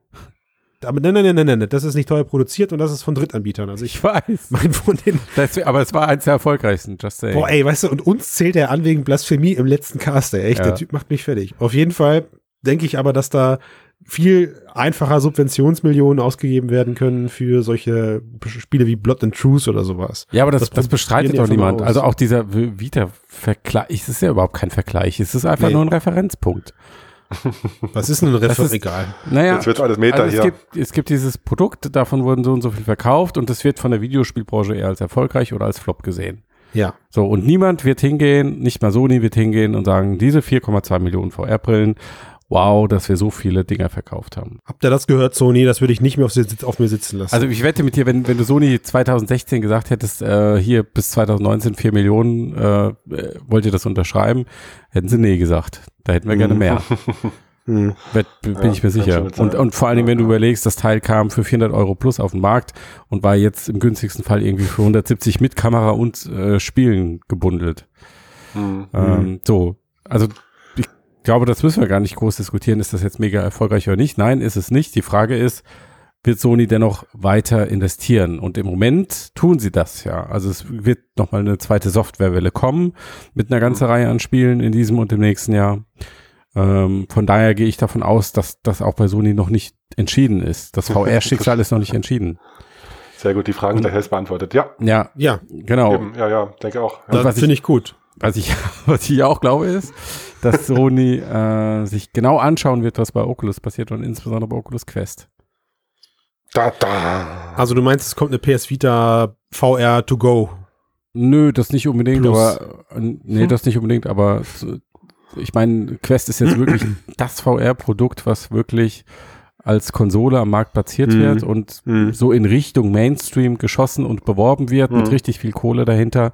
aber nein, nein, nein, nein, nein, das ist nicht teuer produziert und das ist von Drittanbietern. Also ich weiß. *laughs* mein von den, *laughs* Das, aber es war eins der erfolgreichsten, just saying. boah, ey, weißt du, und uns zählt er an wegen Blasphemie im letzten Cast, ey, echt, Ja. der Typ macht mich fertig. Auf jeden Fall denke ich aber, dass da viel einfacher Subventionsmillionen ausgegeben werden können für solche Spiele wie Blood and Truth oder sowas. Ja, aber das, Das das, bestreitet doch niemand. aus. Also auch dieser Vita-Vergleich, es ist ja überhaupt kein Vergleich. Es ist einfach Nee. nur ein Referenzpunkt. *laughs* Was ist denn ein Das Refer ist- egal? Naja, Jetzt wird alles Meta also es, hier. gibt, es gibt dieses Produkt, davon wurden so und so viel verkauft und das wird von der Videospielbranche eher als erfolgreich oder als Flop gesehen. Ja. So, und niemand wird hingehen, nicht mal Sony wird hingehen und sagen, diese 4,2 Millionen VR-Brillen wow, dass wir so viele Dinger verkauft haben. Habt ihr das gehört, Sony? Das würde ich nicht mehr auf, Sitz- auf mir sitzen lassen. Also ich wette mit dir, wenn, wenn du Sony 2016 gesagt hättest, äh, hier bis 2019 4 Millionen, äh, äh, wollt ihr das unterschreiben, hätten sie nee gesagt. Da hätten wir gerne mehr. *laughs* hm. Wett, bin Ja, ich mir sicher. Und, und vor allen Dingen, wenn du Ja. überlegst, das Teil kam für 400 Euro plus auf den Markt und war jetzt im günstigsten Fall irgendwie für 170 mit Kamera und äh, Spielen gebundelt. Hm. Ähm, so, also glaube, das müssen wir gar nicht groß diskutieren. Ist das jetzt mega erfolgreich oder nicht? Nein, ist es nicht. Die Frage ist, wird Sony dennoch weiter investieren? Und im Moment tun sie das ja. Also es wird nochmal eine zweite Softwarewelle kommen mit einer ganzen Reihe an Spielen in diesem und im nächsten Jahr. Ähm, von daher gehe ich davon aus, dass das auch bei Sony noch nicht entschieden ist. Das *laughs* VR-Schicksal ist noch nicht entschieden. Sehr gut, die Fragen selbst beantwortet. Ja, Ja, Ja, genau. eben. ja, ja, denke auch. Ja. Und das finde ich gut. Was ich, *laughs* was ich auch glaube, ist, dass Sony *laughs* äh, sich genau anschauen wird, was bei Oculus passiert und insbesondere bei Oculus Quest. Da, da. Also du meinst, es kommt eine PS Vita VR to go. Nö, das nicht unbedingt, Plus. aber äh, nee, das nicht unbedingt, aber so- ich meine, Quest ist jetzt *clears throat* wirklich das VR-Produkt, was wirklich als Konsole am Markt platziert Mhm. wird und Mhm. so in Richtung Mainstream geschossen und beworben wird mit Mhm. richtig viel Kohle dahinter.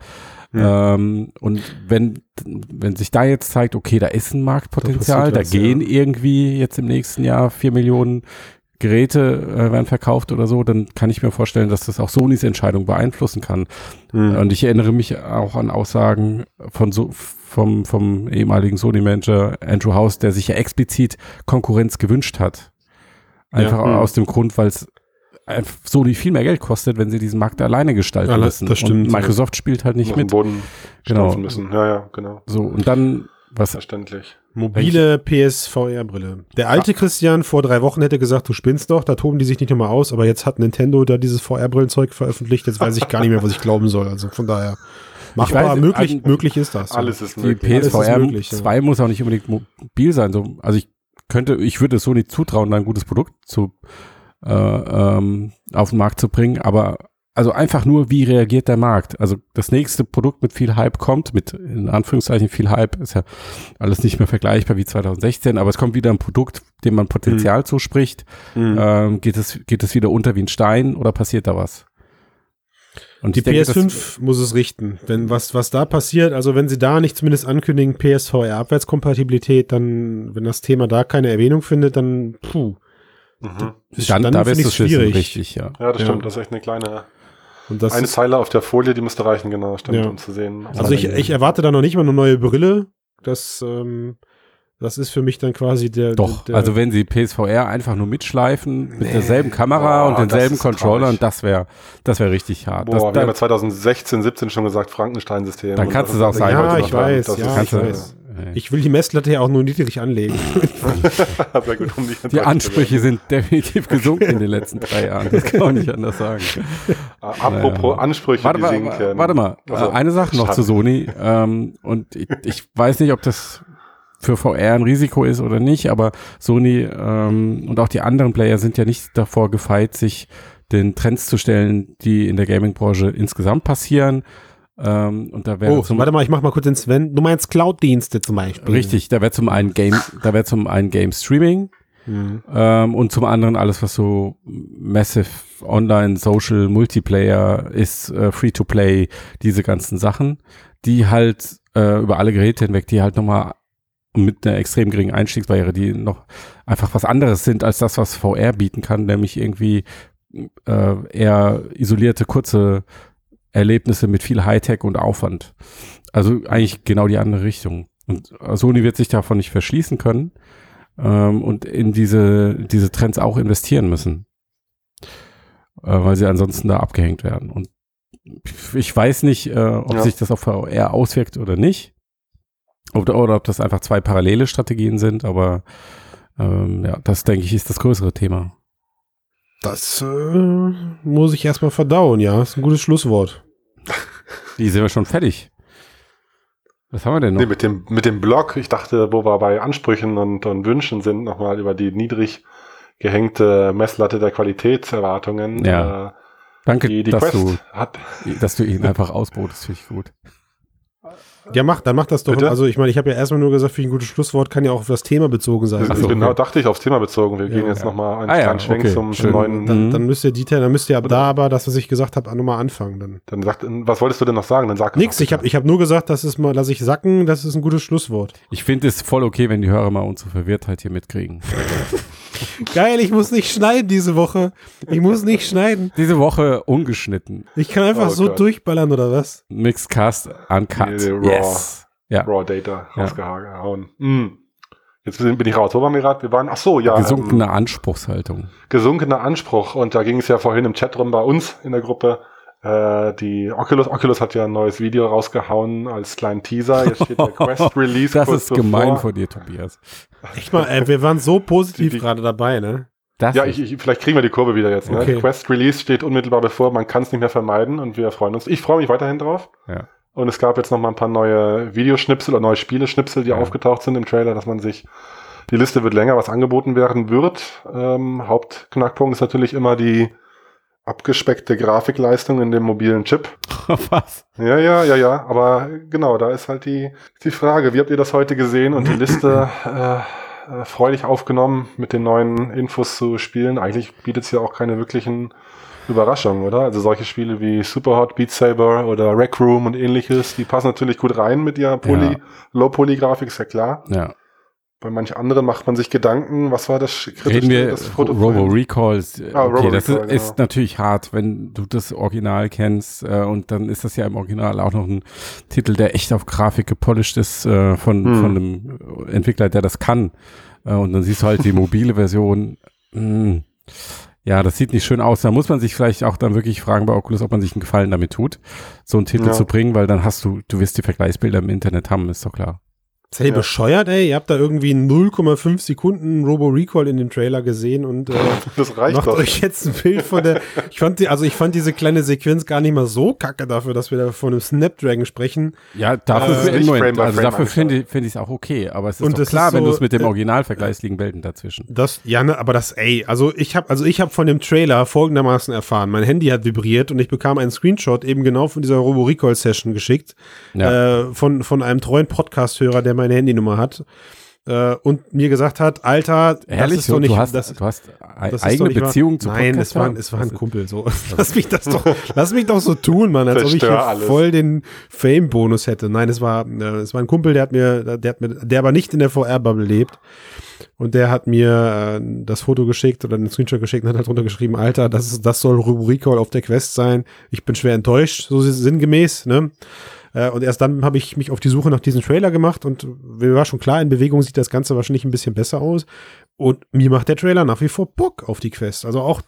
Mhm. Ähm, und wenn, wenn sich da jetzt zeigt, okay, da ist ein Marktpotenzial, Da da, gehen ja. irgendwie jetzt im nächsten Jahr vier Millionen Geräte äh, werden verkauft oder so, dann kann ich mir vorstellen, dass das auch Sonys Entscheidung beeinflussen kann. Mhm. Und ich erinnere mich auch an Aussagen von so, vom, vom ehemaligen Sony-Manager Andrew House, der sich ja explizit Konkurrenz gewünscht hat. Einfach Ja. Mhm. aus dem Grund, weil es Sony viel mehr Geld kostet, wenn sie diesen Markt alleine gestalten Alle- müssen. das stimmt, Und Microsoft spielt halt nicht mit. Boden Genau. müssen. Ja, ja, genau. So, und dann, was, Verständlich. Mobile PSVR-Brille. Der alte Christian vor drei Wochen hätte gesagt, du spinnst doch, da toben die sich nicht nochmal aus, aber jetzt hat Nintendo da dieses VR-Brillenzeug veröffentlicht, jetzt weiß ich gar nicht mehr, was ich glauben soll. Also von daher, machbar, weiß, möglich, an- möglich ist das. Alles ist die möglich. Ist PSVR möglich, ja. 2 muss auch nicht unbedingt mobil sein. So, also ich könnte, ich würde Sony zutrauen, da ein gutes Produkt zu, äh, ähm, auf den Markt zu bringen, aber also einfach nur, wie reagiert der Markt? Also das nächste Produkt mit viel Hype kommt, mit in Anführungszeichen viel Hype, ist ja alles nicht mehr vergleichbar wie 2016, aber es kommt wieder ein Produkt, dem man Potenzial zuspricht. Mhm. Ähm, geht es, geht es wieder unter wie ein Stein oder passiert da was? Und Die ich denke, das- PS5 muss es richten. Denn was, was da passiert, also wenn sie da nicht zumindest ankündigen, PSVR-Abwärtskompatibilität, dann, wenn das Thema da keine Erwähnung findet, dann, puh, Mhm. ist, dann, da wirst du schwierig. Richtig, ja. Ja, das Ja. stimmt. Das ist echt eine kleine, Und das eine Zeile auf der Folie, die müsste reichen, genau, stimmt, Ja. um zu sehen. also ich, ich erwarte da noch nicht mal eine neue Brille. Das, ähm, das ist für mich dann quasi der. Doch, der, also wenn sie PSVR einfach nur mitschleifen mit Nee. derselben Kamera Boah, und denselben Controllern, traurig. das wäre das wäre richtig hart. Boah, das, wir haben da, ja 2016, 17 schon gesagt, Frankenstein-System. Dann kannst du es auch sagen, Ja, heute ich weiß, Das ja, ich weiß. Ich will die Messlatte ja auch nur niedrig anlegen. *laughs* Um die Ansprüche sind definitiv gesunken in den letzten drei Jahren. Das kann man nicht anders sagen. *laughs* Apropos Naja. Ansprüche, Warte die mal, sinken. warte mal. Also, eine Sache noch schade. zu Sony. Ähm, und ich, ich weiß nicht, ob das für VR ein Risiko ist oder nicht, aber Sony ähm, und auch die anderen Player sind ja nicht davor gefeit, sich den Trends zu stellen, die in der Gaming-Branche insgesamt passieren. Ähm, und da wäre Oh, zum warte mal, ich mach mal kurz den Sven. Du meinst Cloud-Dienste zum Beispiel. richtig, da wäre zum einen Game, da wäre zum einen Game Streaming Mhm. ähm, und zum anderen alles, was so Massive Online Social Multiplayer ist, äh, Free-to-Play, diese ganzen Sachen, die halt äh, über alle Geräte hinweg, die halt nochmal mit einer extrem geringen Einstiegsbarriere, die noch einfach was anderes sind als das, was VR bieten kann, nämlich irgendwie äh, eher isolierte, kurze Erlebnisse mit viel Hightech und Aufwand. Also eigentlich genau die andere Richtung. Und Sony wird sich davon nicht verschließen können ähm, und in diese, diese Trends auch investieren müssen, äh, weil sie ansonsten da abgehängt werden. Und ich weiß nicht, äh, ob Ja. sich das auf VR auswirkt oder nicht. Oder, oder ob das einfach zwei parallele Strategien sind, aber ähm, ja, das denke ich ist das größere Thema. Das äh, muss ich erstmal verdauen, ja. Ist ein gutes Schlusswort. Die sind wir schon fertig. Was haben wir denn noch? Nee, mit dem, mit dem Blog, ich dachte, wo wir bei Ansprüchen und, und Wünschen sind, nochmal über die niedrig gehängte Messlatte der Qualitätserwartungen. Ja. Äh, Danke, die, die dass, Quest du, hat, dass du ihn einfach ausbotest, finde ich gut. Ja, mach, dann mach das doch. Bitte? Also ich meine, ich habe ja erstmal nur gesagt, für ein gutes Schlusswort kann ja auch auf das Thema bezogen sein. Das Also, ist genau, dachte ich, aufs Thema bezogen. Wir gehen Ja. jetzt nochmal einen Ah ja, kleinen Schwenk okay, zum, zum neuen. dann, Mhm. dann müsst ihr Dieter, dann müsst ihr ab da aber das, was ich gesagt habe, nochmal anfangen. Dann. Dann sagt, was wolltest du denn noch sagen? Dann sag Nix, ich habe ich hab nur gesagt, das ist mal, lass ich sacken, das ist ein gutes Schlusswort. Ich finde es voll okay, wenn die Hörer mal unsere Verwirrtheit hier mitkriegen. *laughs* Geil, ich muss nicht schneiden diese Woche. Ich muss nicht schneiden. Diese Woche ungeschnitten. Ich kann einfach Oh so Gott. durchballern oder was? Mixcast uncut. Nee, raw. yes. Ja. Raw Data Ja. rausgehauen. Mm. Jetzt bin ich raus. Wo waren wir gerade? Wir waren, ach so, ja. Gesunkene Anspruchshaltung. gesunkener Anspruch. Und da ging es ja vorhin im Chat rum bei uns in der Gruppe. Äh, die Oculus, Oculus hat ja ein neues Video rausgehauen als kleinen Teaser. Jetzt steht der *laughs* Quest Release. Das kurz ist gemein bevor. von dir, Tobias. Echt mal, ey, wir waren so positiv gerade dabei, ne? Das Ja, ich, ich, vielleicht kriegen wir die Kurve wieder jetzt. Ne? Okay. Quest Release steht unmittelbar bevor. Man kann es nicht mehr vermeiden und wir freuen uns. Ich freue mich weiterhin drauf. Ja. Und es gab jetzt noch mal ein paar neue Videoschnipsel oder neue Spieleschnipsel, die Ja. aufgetaucht sind im Trailer, dass man sich die Liste wird länger, was angeboten werden wird. Ähm, Hauptknackpunkt ist natürlich immer die abgespeckte Grafikleistung in dem mobilen Chip. *laughs* Was? Ja, ja, ja, ja. Aber genau, da ist halt die, die Frage, wie habt ihr das heute gesehen und die Liste *clears throat* äh, äh, freudig aufgenommen mit den neuen Infos zu Spielen? Eigentlich bietet es ja auch keine wirklichen Überraschungen, oder? Also solche Spiele wie Superhot, Beat Saber oder Rec Room und ähnliches, die passen natürlich gut rein mit ihrer Poly, Ja. Low-Poly-Grafik, ist ja klar. Ja. Bei manch anderen macht man sich Gedanken, was war das Reden wir das Foto Robo Recalls. äh, Ah, Okay, Robo das Recall, ist, ist genau. natürlich hart, wenn du das Original kennst äh, und dann ist das ja im Original auch noch ein Titel, der echt auf Grafik gepolished ist äh, von, Hm. von einem Entwickler, der das kann. Äh, und dann siehst du halt die *laughs* mobile Version. Mh, ja, das sieht nicht schön aus. Da muss man sich vielleicht auch dann wirklich fragen bei Oculus, ob man sich einen Gefallen damit tut, so einen Titel Ja. zu bringen, weil dann hast du, du wirst die Vergleichsbilder im Internet haben, ist doch klar. Seid ihr Ja. bescheuert, ey? Ihr habt da irgendwie 0,5 Sekunden Robo Recall in dem Trailer gesehen und äh, *laughs* Das reicht macht doch. euch jetzt ein Bild von der. *laughs* Ich fand die, also ich fand diese kleine Sequenz gar nicht mal so kacke dafür, dass wir da von einem Snapdragon sprechen. Ja, dafür, Äh, nicht Moment, Frame by also Frame dafür finde ich es auch okay, aber es ist Und doch das klar, ist wenn so, du es mit dem äh, Original vergleichst, liegen Welten dazwischen. Das, ja, ne, aber das, ey, also ich habe, also ich habe von dem Trailer folgendermaßen erfahren. Mein Handy hat vibriert und ich bekam einen Screenshot eben genau von dieser Robo Recall Session geschickt Ja. äh, von von einem treuen Podcast-Hörer, der meine Handynummer hat äh, und mir gesagt hat, Alter, Ehrlich, das ist doch nicht, du hast, das, du hast das doch eigene wahr. Beziehung zu Nein, es war, es war ein Kumpel. So, *laughs* lass mich das doch, *laughs* lass mich doch so tun, Mann, als ob ich voll den Fame-Bonus hätte. Nein, es war, äh, es war ein Kumpel, der hat mir, der hat mir, der aber nicht in der VR-Bubble lebt. Und der hat mir äh, das Foto geschickt oder einen Screenshot geschickt und hat halt drunter geschrieben, Alter, das, ist, das soll Recall auf der Quest sein. Ich bin schwer enttäuscht, so sinngemäß, ne? Äh, und erst dann habe ich mich auf die Suche nach diesem Trailer gemacht und mir war schon klar, in Bewegung sieht das Ganze wahrscheinlich ein bisschen besser aus. Und mir macht der Trailer nach wie vor Bock auf die Quest. Also auch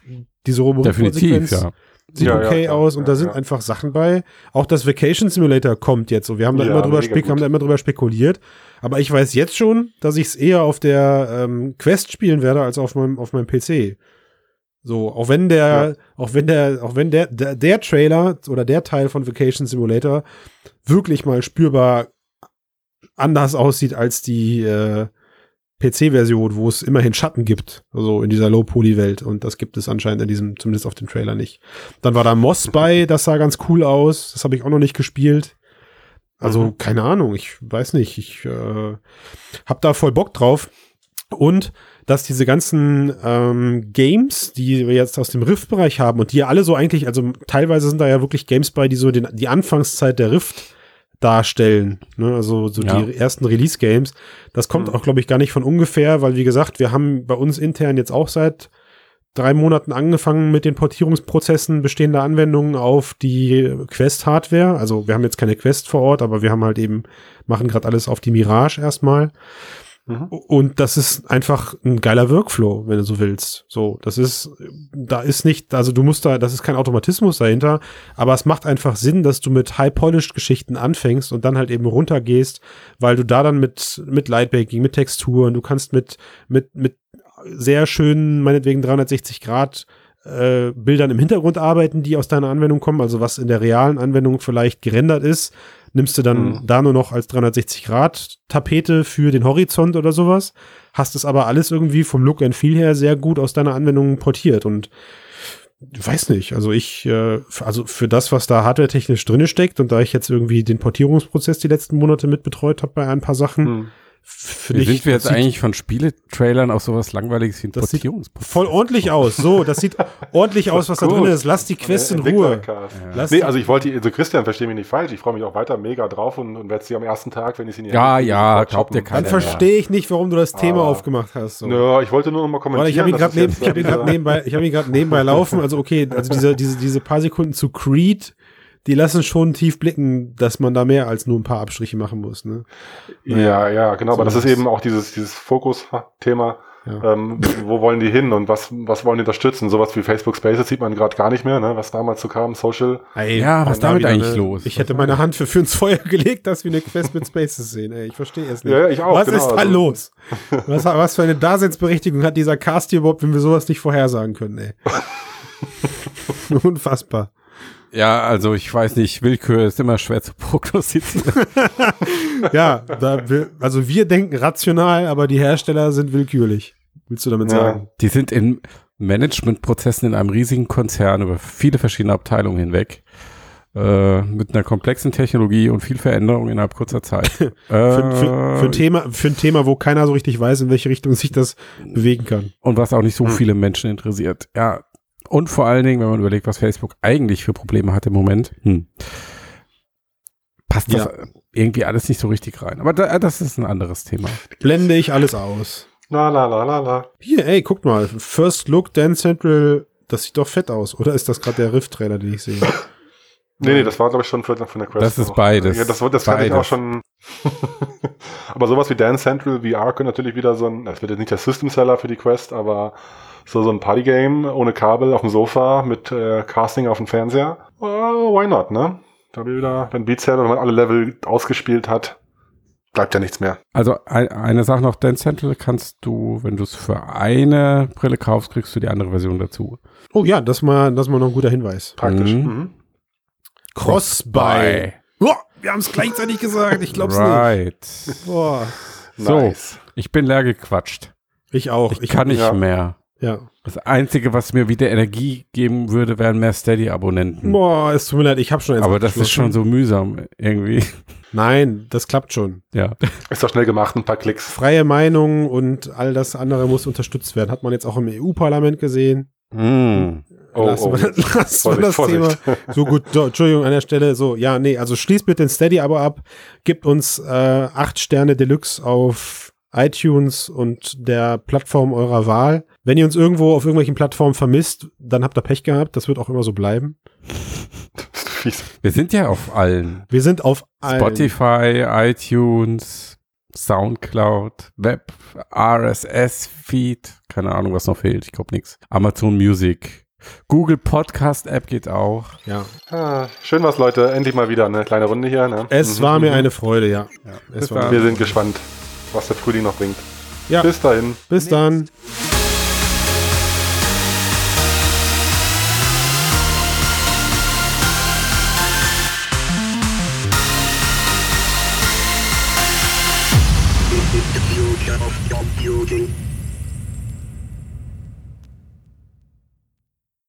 diese Definitiv, Robo-Sequenz ja. sieht Ja, ja, okay klar. aus und Ja, da sind ja. einfach Sachen bei. Auch das Vacation Simulator kommt jetzt so. Wir haben da Ja, immer drüber, haben da immer drüber spekuliert. Aber ich weiß jetzt schon, dass ich es eher auf der ähm, Quest spielen werde als auf meinem, auf meinem PC. So, auch wenn der, Ja. auch wenn der, auch wenn der, der, der Trailer oder der Teil von Vacation Simulator wirklich mal spürbar anders aussieht als die äh, PC-Version, wo es immerhin Schatten gibt, also in dieser Low-Poly-Welt. Und das gibt es anscheinend in diesem, zumindest auf dem Trailer nicht. Dann war da Moss bei, das sah ganz cool aus. Das habe ich auch noch nicht gespielt. Also, Mhm. keine Ahnung, ich weiß nicht. Ich äh, hab da voll Bock drauf. Und dass diese ganzen ähm, Games, die wir jetzt aus dem Rift-Bereich haben und die ja alle so eigentlich, also teilweise sind da ja wirklich Games bei, die so den, die Anfangszeit der Rift darstellen. Ne? Also so Ja. die ersten Release-Games. Das kommt Mhm. auch, glaube ich, gar nicht von ungefähr, weil wie gesagt, wir haben bei uns intern jetzt auch seit drei Monaten angefangen mit den Portierungsprozessen bestehender Anwendungen auf die Quest-Hardware. Also wir haben jetzt keine Quest vor Ort, aber wir haben halt eben, machen gerade alles auf die Mirage erstmal. Mhm. Und das ist einfach ein geiler Workflow, wenn du so willst. So, das ist, da ist nicht, also du musst da, das ist kein Automatismus dahinter, aber es macht einfach Sinn, dass du mit High-Polished-Geschichten anfängst und dann halt eben runtergehst, weil du da dann mit, mit Lightbaking, mit Texturen, du kannst mit, mit, mit sehr schönen, meinetwegen 360 Grad äh, Bildern im Hintergrund arbeiten, die aus deiner Anwendung kommen, also was in der realen Anwendung vielleicht gerendert ist, nimmst du dann Mhm. da nur noch als 360 Grad Tapete für den Horizont oder sowas, hast es aber alles irgendwie vom Look and Feel her sehr gut aus deiner Anwendung portiert und weiß nicht. Also ich, äh, für- also für das, was da hardwaretechnisch drinne steckt und da ich jetzt irgendwie den Portierungsprozess die letzten Monate mit betreut habe bei ein paar Sachen, Hm. Finde Wie ich, sind wir jetzt eigentlich von Spieletrailern auf sowas Langweiliges wie ein Das sieht Portierungsprozess? voll ordentlich aus. So, das sieht ordentlich aus, was da Gut. drin ist. Lass die Quest in Ruhe. Entwicklercast. Lass Nee, die- also ich wollte, also Christian, verstehe mich nicht falsch, ich freue mich auch weiter mega drauf und, und werde sie am ersten Tag, wenn ich sie in die Ja, Hände kriege, ja, sofort glaubt dir shoppen. keiner. Dann verstehe ich nicht, warum du das Thema Aber- aufgemacht hast. So. Nö, ich wollte nur noch mal kommentieren. Warte, ich habe ihn dass gerade es neben, jetzt, ich hab ihn äh, grad nebenbei, ich habe ihn gerade nebenbei laufen. Also okay, also diese, diese, diese paar Sekunden zu Creed, die lassen schon tief blicken, dass man da mehr als nur ein paar Abstriche machen muss. Ne? Ja, ja, genau, aber das ist So eben auch dieses, dieses Fokus-Thema. Ja. Ähm, wo wollen die hin und was, was wollen die unterstützen? Sowas wie Facebook Spaces sieht man gerade gar nicht mehr, ne? was damals so kam, Social. Ey, Ja, was da damit wieder eigentlich eine- los? Ich hätte meine Hand für, für ins Feuer *laughs* gelegt, dass wir eine Quest mit Spaces sehen. Ey, ich verstehe es nicht. Ja, ja, ich auch, Was genau, ist da also- los? Was, was für eine Daseinsberechtigung hat dieser Cast hier überhaupt, wenn wir sowas nicht vorhersagen können, ey? *laughs* *laughs* Unfassbar. Ja, also ich weiß nicht, Willkür ist immer schwer zu *laughs* prognostizieren. *laughs* Ja, da wir, also wir denken rational, aber die Hersteller sind willkürlich. Willst du damit Ja. sagen? Die sind in Managementprozessen in einem riesigen Konzern über viele verschiedene Abteilungen hinweg. Äh, mit einer komplexen Technologie und viel Veränderung innerhalb kurzer Zeit. *laughs* Für, für, für, ein Thema, für ein Thema, wo keiner so richtig weiß, in welche Richtung sich das bewegen kann. und was auch nicht Hm. so viele Menschen interessiert. Ja. Und vor allen Dingen, wenn man überlegt, was Facebook eigentlich für Probleme hat im Moment, hm, passt das Ja. irgendwie alles nicht so richtig rein. Aber da, das ist ein anderes Thema. Blende ich alles aus. La la la la la. Hier, ey, guck mal. First Look, Dance Central. Das sieht doch fett aus. Oder ist das gerade der Rift-Trailer, den ich sehe? Nee, nee, das war, glaube ich, schon von, von der Quest. Das ist noch. beides. Ja, das, das fand ich Beides. auch schon. *laughs* aber sowas wie Dance Central VR könnte natürlich wieder so ein, das wird jetzt nicht der System Seller für die Quest, aber so, so ein Partygame ohne Kabel auf dem Sofa mit äh, Casting auf dem Fernseher. Oh, why not, ne? Da wieder, wenn Beat Saber, wenn man alle Level ausgespielt hat, bleibt ja nichts mehr. Also ein, eine Sache noch, Dance Central kannst du, wenn du es für eine Brille kaufst, kriegst du die andere Version dazu. Oh ja, das mal, das mal noch ein guter Hinweis. Praktisch. Mhm. Mhm. Cross-Buy. Boah, wir haben es gleichzeitig gesagt. Ich glaub's nicht. Right. Boah. So. Nice. Ich bin leer gequatscht. Ich auch. Ich, kann nicht ja. mehr. Ja. Das Einzige, was mir wieder Energie geben würde, wären mehr Steady-Abonnenten. Boah, es tut mir leid, ich habe schon eins Aber das ist schon so mühsam irgendwie. Nein, das klappt schon. Ja. Ist doch schnell gemacht, ein paar Klicks. Freie Meinung und all das andere muss unterstützt werden. Hat man jetzt auch im EU-Parlament gesehen. Mm. Oh, lassen oh. wir, lassen wir das Vorsicht, Thema. So gut, so, Entschuldigung an der Stelle. So, ja, nee, also schließt bitte ein Steady-Abo ab. Gibt uns äh, acht Sterne Deluxe auf iTunes und der Plattform eurer Wahl. Wenn ihr uns irgendwo auf irgendwelchen Plattformen vermisst, dann habt ihr Pech gehabt. Das wird auch immer so bleiben. *laughs* Wir sind ja auf allen. Wir sind auf allen. Spotify, iTunes, Soundcloud, Web, RSS-Feed, keine Ahnung, was noch fehlt. Ich glaube nichts. Amazon Music. Google Podcast App geht auch. Ja. Ah, schön was, Leute. Endlich mal wieder eine kleine Runde hier. Ne? Es Mhm. war mir eine Freude, ja. es Bis war. Wir sind gespannt, was der Frühling noch bringt. Ja. Bis dahin. Bis dann.